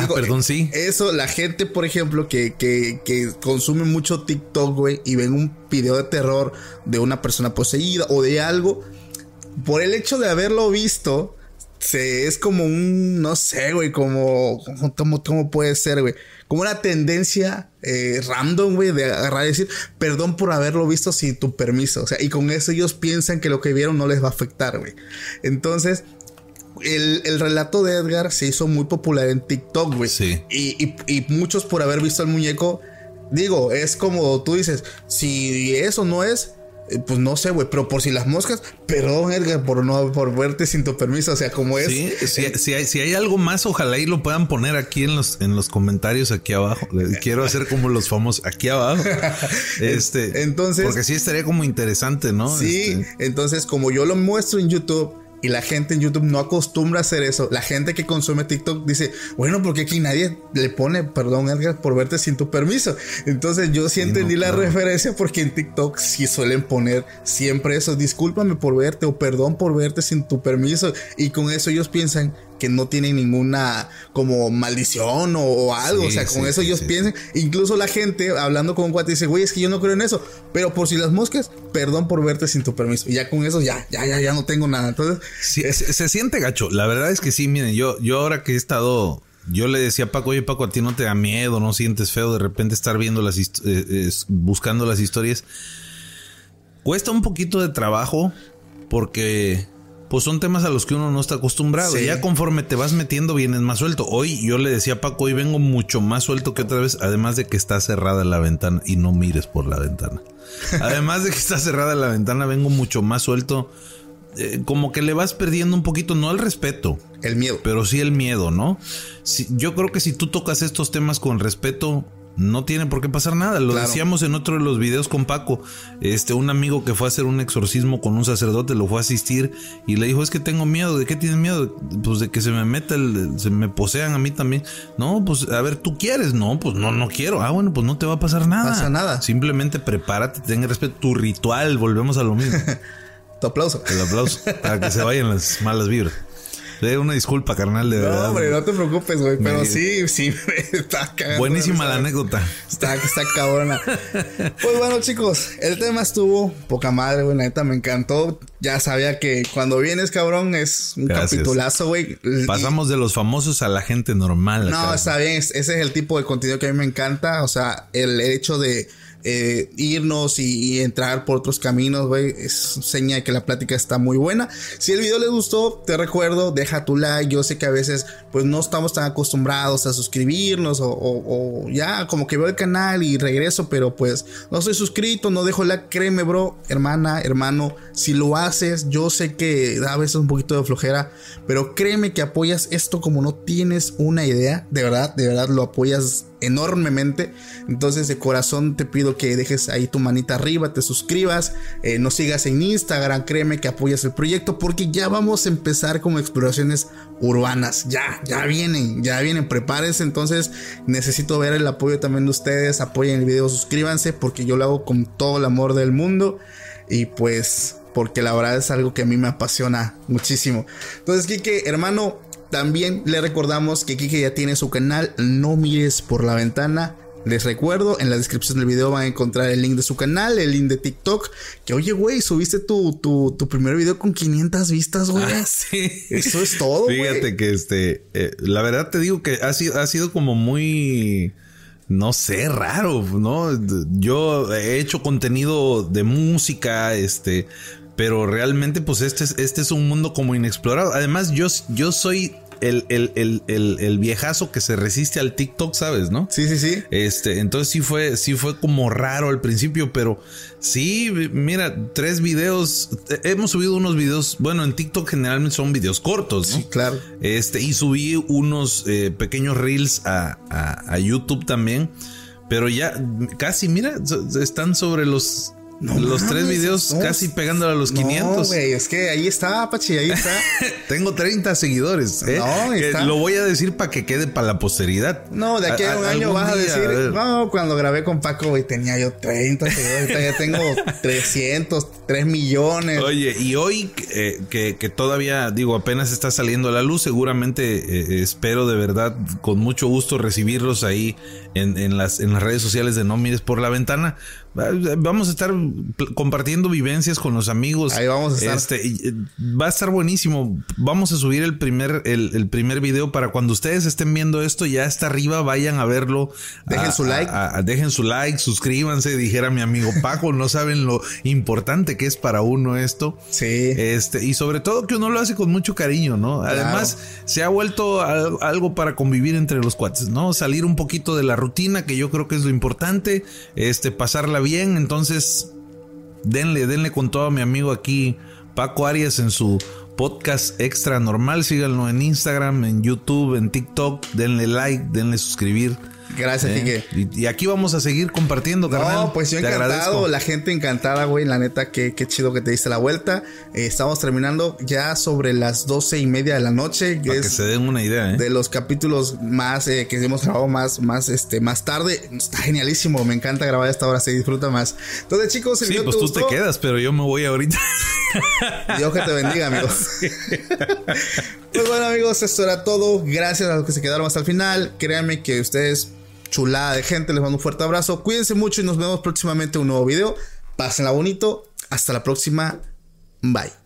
Digo, perdón, sí. Eso, la gente, por ejemplo, que, que, que consume mucho TikTok, güey, y ven un video de terror de una persona poseída o de algo, por el hecho de haberlo visto, se, es como un, no sé, güey, como, como, ¿cómo puede ser, güey? Como una tendencia eh, random, güey, de agarrar y decir, perdón por haberlo visto sin tu permiso. O sea, y con eso ellos piensan que lo que vieron no les va a afectar, güey. Entonces, el, el relato de Edgar se hizo muy popular en TikTok, güey. Sí. Y, y- y muchos por haber visto al muñeco, digo, es como tú dices, si eso no es, eh, pues no sé, güey, pero por si las moscas, perdón, Edgar, por no por verte sin tu permiso, o sea, como es. Sí, si, si hay, si hay algo más, ojalá y lo puedan poner aquí en los, en los comentarios aquí abajo. Quiero hacer como los famosos aquí abajo. Este, Entonces- porque sí estaría como interesante, ¿no? Sí, Este, entonces como yo lo muestro en YouTube y la gente en YouTube no acostumbra a hacer eso, la gente que consume TikTok dice, bueno, porque aquí nadie le pone, perdón Edgar, por verte sin tu permiso. Entonces yo sí entendí la claro. referencia porque en TikTok sí suelen poner siempre eso, discúlpame por verte o perdón por verte sin tu permiso. Y con eso ellos piensan que no tienen ninguna como maldición o, o algo, Sí, o sea, con sí, eso sí, ellos piensan, incluso la gente hablando con un cuate dice, güey, es que yo no creo en eso, pero por si las moscas, perdón por verte sin tu permiso. Y ya con eso ya, ya, ya, ya no tengo nada. Entonces, se, se siente gacho. La verdad es que sí, miren, yo, yo ahora que he estado, yo le decía a Paco, oye Paco, a ti no te da miedo, no sientes feo de repente estar viendo las, eh, buscando las historias. Cuesta un poquito de trabajo porque pues son temas a los que uno no está acostumbrado. Sí. Ya conforme te vas metiendo vienes más suelto. Hoy yo le decía a Paco, hoy vengo mucho más suelto que otra vez, además de que está cerrada la ventana y no mires por la ventana. Además de que está cerrada la ventana, vengo mucho más suelto. Eh, como que le vas perdiendo un poquito, no el respeto, el miedo. pero sí el miedo, ¿no? Si- yo creo que si tú tocas estos temas con respeto, no tiene por qué pasar nada. Lo Claro. decíamos en otro de los videos con Paco. Este, un amigo que fue a hacer un exorcismo con un sacerdote, lo fue a asistir y le dijo, es que tengo miedo. ¿De qué tienes miedo? Pues de que se me meta el, se me posean a mí también. No, pues a ver, ¿tú quieres? No, pues no, no quiero. Ah, bueno, pues no te va a pasar nada. Pasa nada. Simplemente prepárate, ten respeto. Tu ritual, volvemos a lo mismo. Tu aplauso. El aplauso para que se vayan las malas vibras. Eh, una disculpa, carnal, de No, verdad. hombre, no te preocupes, güey. Pero Me- sí, sí, me está cagando. Buenísima la anécdota. Está, está cabrona. Pues bueno, chicos, el tema estuvo poca madre, güey. La neta me encantó. Ya sabía que cuando vienes, cabrón, es un Gracias. capitulazo, güey. Pasamos de los famosos a la gente normal. No, está bien. es- Ese es el tipo de contenido que a mí me encanta. O sea, el hecho de eh, irnos y, entrar por otros caminos, güey, es seña de que la plática está muy buena. Si el video les gustó, te recuerdo, deja tu like. Yo sé que a veces, pues no estamos tan acostumbrados a suscribirnos o, o- o ya como que veo el canal y regreso, pero pues no soy suscrito, no dejo like. Créeme, bro, hermana, hermano, si lo haces, yo sé que da a veces un poquito de flojera, pero créeme que apoyas esto como no tienes una idea. De verdad, de verdad lo apoyas enormemente. Entonces de corazón te pido que dejes ahí tu manita arriba, te suscribas, eh, nos sigas en Instagram, créeme que apoyas el proyecto porque ya vamos a empezar como exploraciones urbanas. Ya, ya vienen, ya vienen, prepárense. Entonces necesito ver el apoyo también de ustedes, apoyen el video, suscríbanse porque yo lo hago con todo el amor del mundo y pues porque la verdad es algo que a mí me apasiona muchísimo. Entonces, Kike, hermano, también le recordamos que Kike ya tiene su canal No mires por la ventana. Les recuerdo, en la descripción del video van a encontrar el link de su canal, el link de TikTok. Que oye, güey, subiste tu, tu, tu, primer video con 500 vistas, güey. Ah, sí. Eso es todo, Fíjate güey. que este, eh, la verdad te digo que ha sido, ha sido como muy, no sé, raro, ¿no? Yo he hecho contenido de música, este, pero realmente pues este es, este es un mundo como inexplorado. Además, yo, yo soy el, el, el, el, viejazo que se resiste al TikTok, ¿sabes? ¿No? Sí, sí, sí. Este, entonces sí fue, sí fue como raro al principio, pero sí, mira, tres videos, eh, hemos subido unos videos, bueno, en TikTok generalmente son videos cortos, ¿no? Sí, claro. Este, y subí unos eh, pequeños reels a, a, a, YouTube también, pero ya casi, mira, están sobre los no los mames, tres videos no, casi pegándole a los no, 500. güey, es que ahí está, Pachi, ahí está. Tengo 30 seguidores. ¿eh? No, está. lo voy a decir para que quede para la posteridad. No, de aquí a, a un año vas a decir, a no, cuando grabé con Paco, güey, tenía yo 30 seguidores, ya tengo 300, 3 millones. Oye, y hoy eh, que, que, todavía, digo, apenas está saliendo a la luz, seguramente eh, espero de verdad, con mucho gusto, recibirlos ahí en, en, las, en las redes sociales de No Mires por la Ventana. Vamos a estar compartiendo vivencias con los amigos. Ahí vamos a estar. Este, va a estar buenísimo. Vamos a subir el primer, el, el, primer video para cuando ustedes estén viendo esto, ya está arriba, vayan a verlo. Dejen a, su like. A, a, dejen su like, suscríbanse, dijera mi amigo Paco. no saben lo importante que es para uno esto. Sí. Este, y sobre todo que uno lo hace con mucho cariño, ¿no? Claro. Además, se ha vuelto algo para convivir entre los cuates, ¿no? Salir un poquito de la rutina, que yo creo que es lo importante. Este, pasarla bien. Entonces, denle, denle con todo a mi amigo aquí, Paco Arias, en su podcast extra normal. Síganlo en Instagram, en YouTube, en TikTok. Denle like, denle suscribir. Gracias, eh, y, y, aquí vamos a seguir compartiendo, carnal. No, pues yo Te encantado. agradezco. La gente encantada, güey. La neta, qué, qué chido que te diste la vuelta. Eh, estamos terminando ya sobre las doce y media de la noche. Para que se den una idea, ¿eh? De los capítulos más eh, que hemos grabado más, más, este, más tarde. Está genialísimo. Me encanta grabar a esta hora. Se disfruta más. Entonces, chicos, el sí, video pues te tú gustó? te quedas, pero yo me voy ahorita. Dios que te bendiga, amigos. pues bueno, amigos, esto era todo. Gracias a los que se quedaron hasta el final. Créanme que ustedes chulada de gente. Les mando un fuerte abrazo. Cuídense mucho y nos vemos próximamente en un nuevo video. Pásenla bonito. Hasta la próxima. Bye.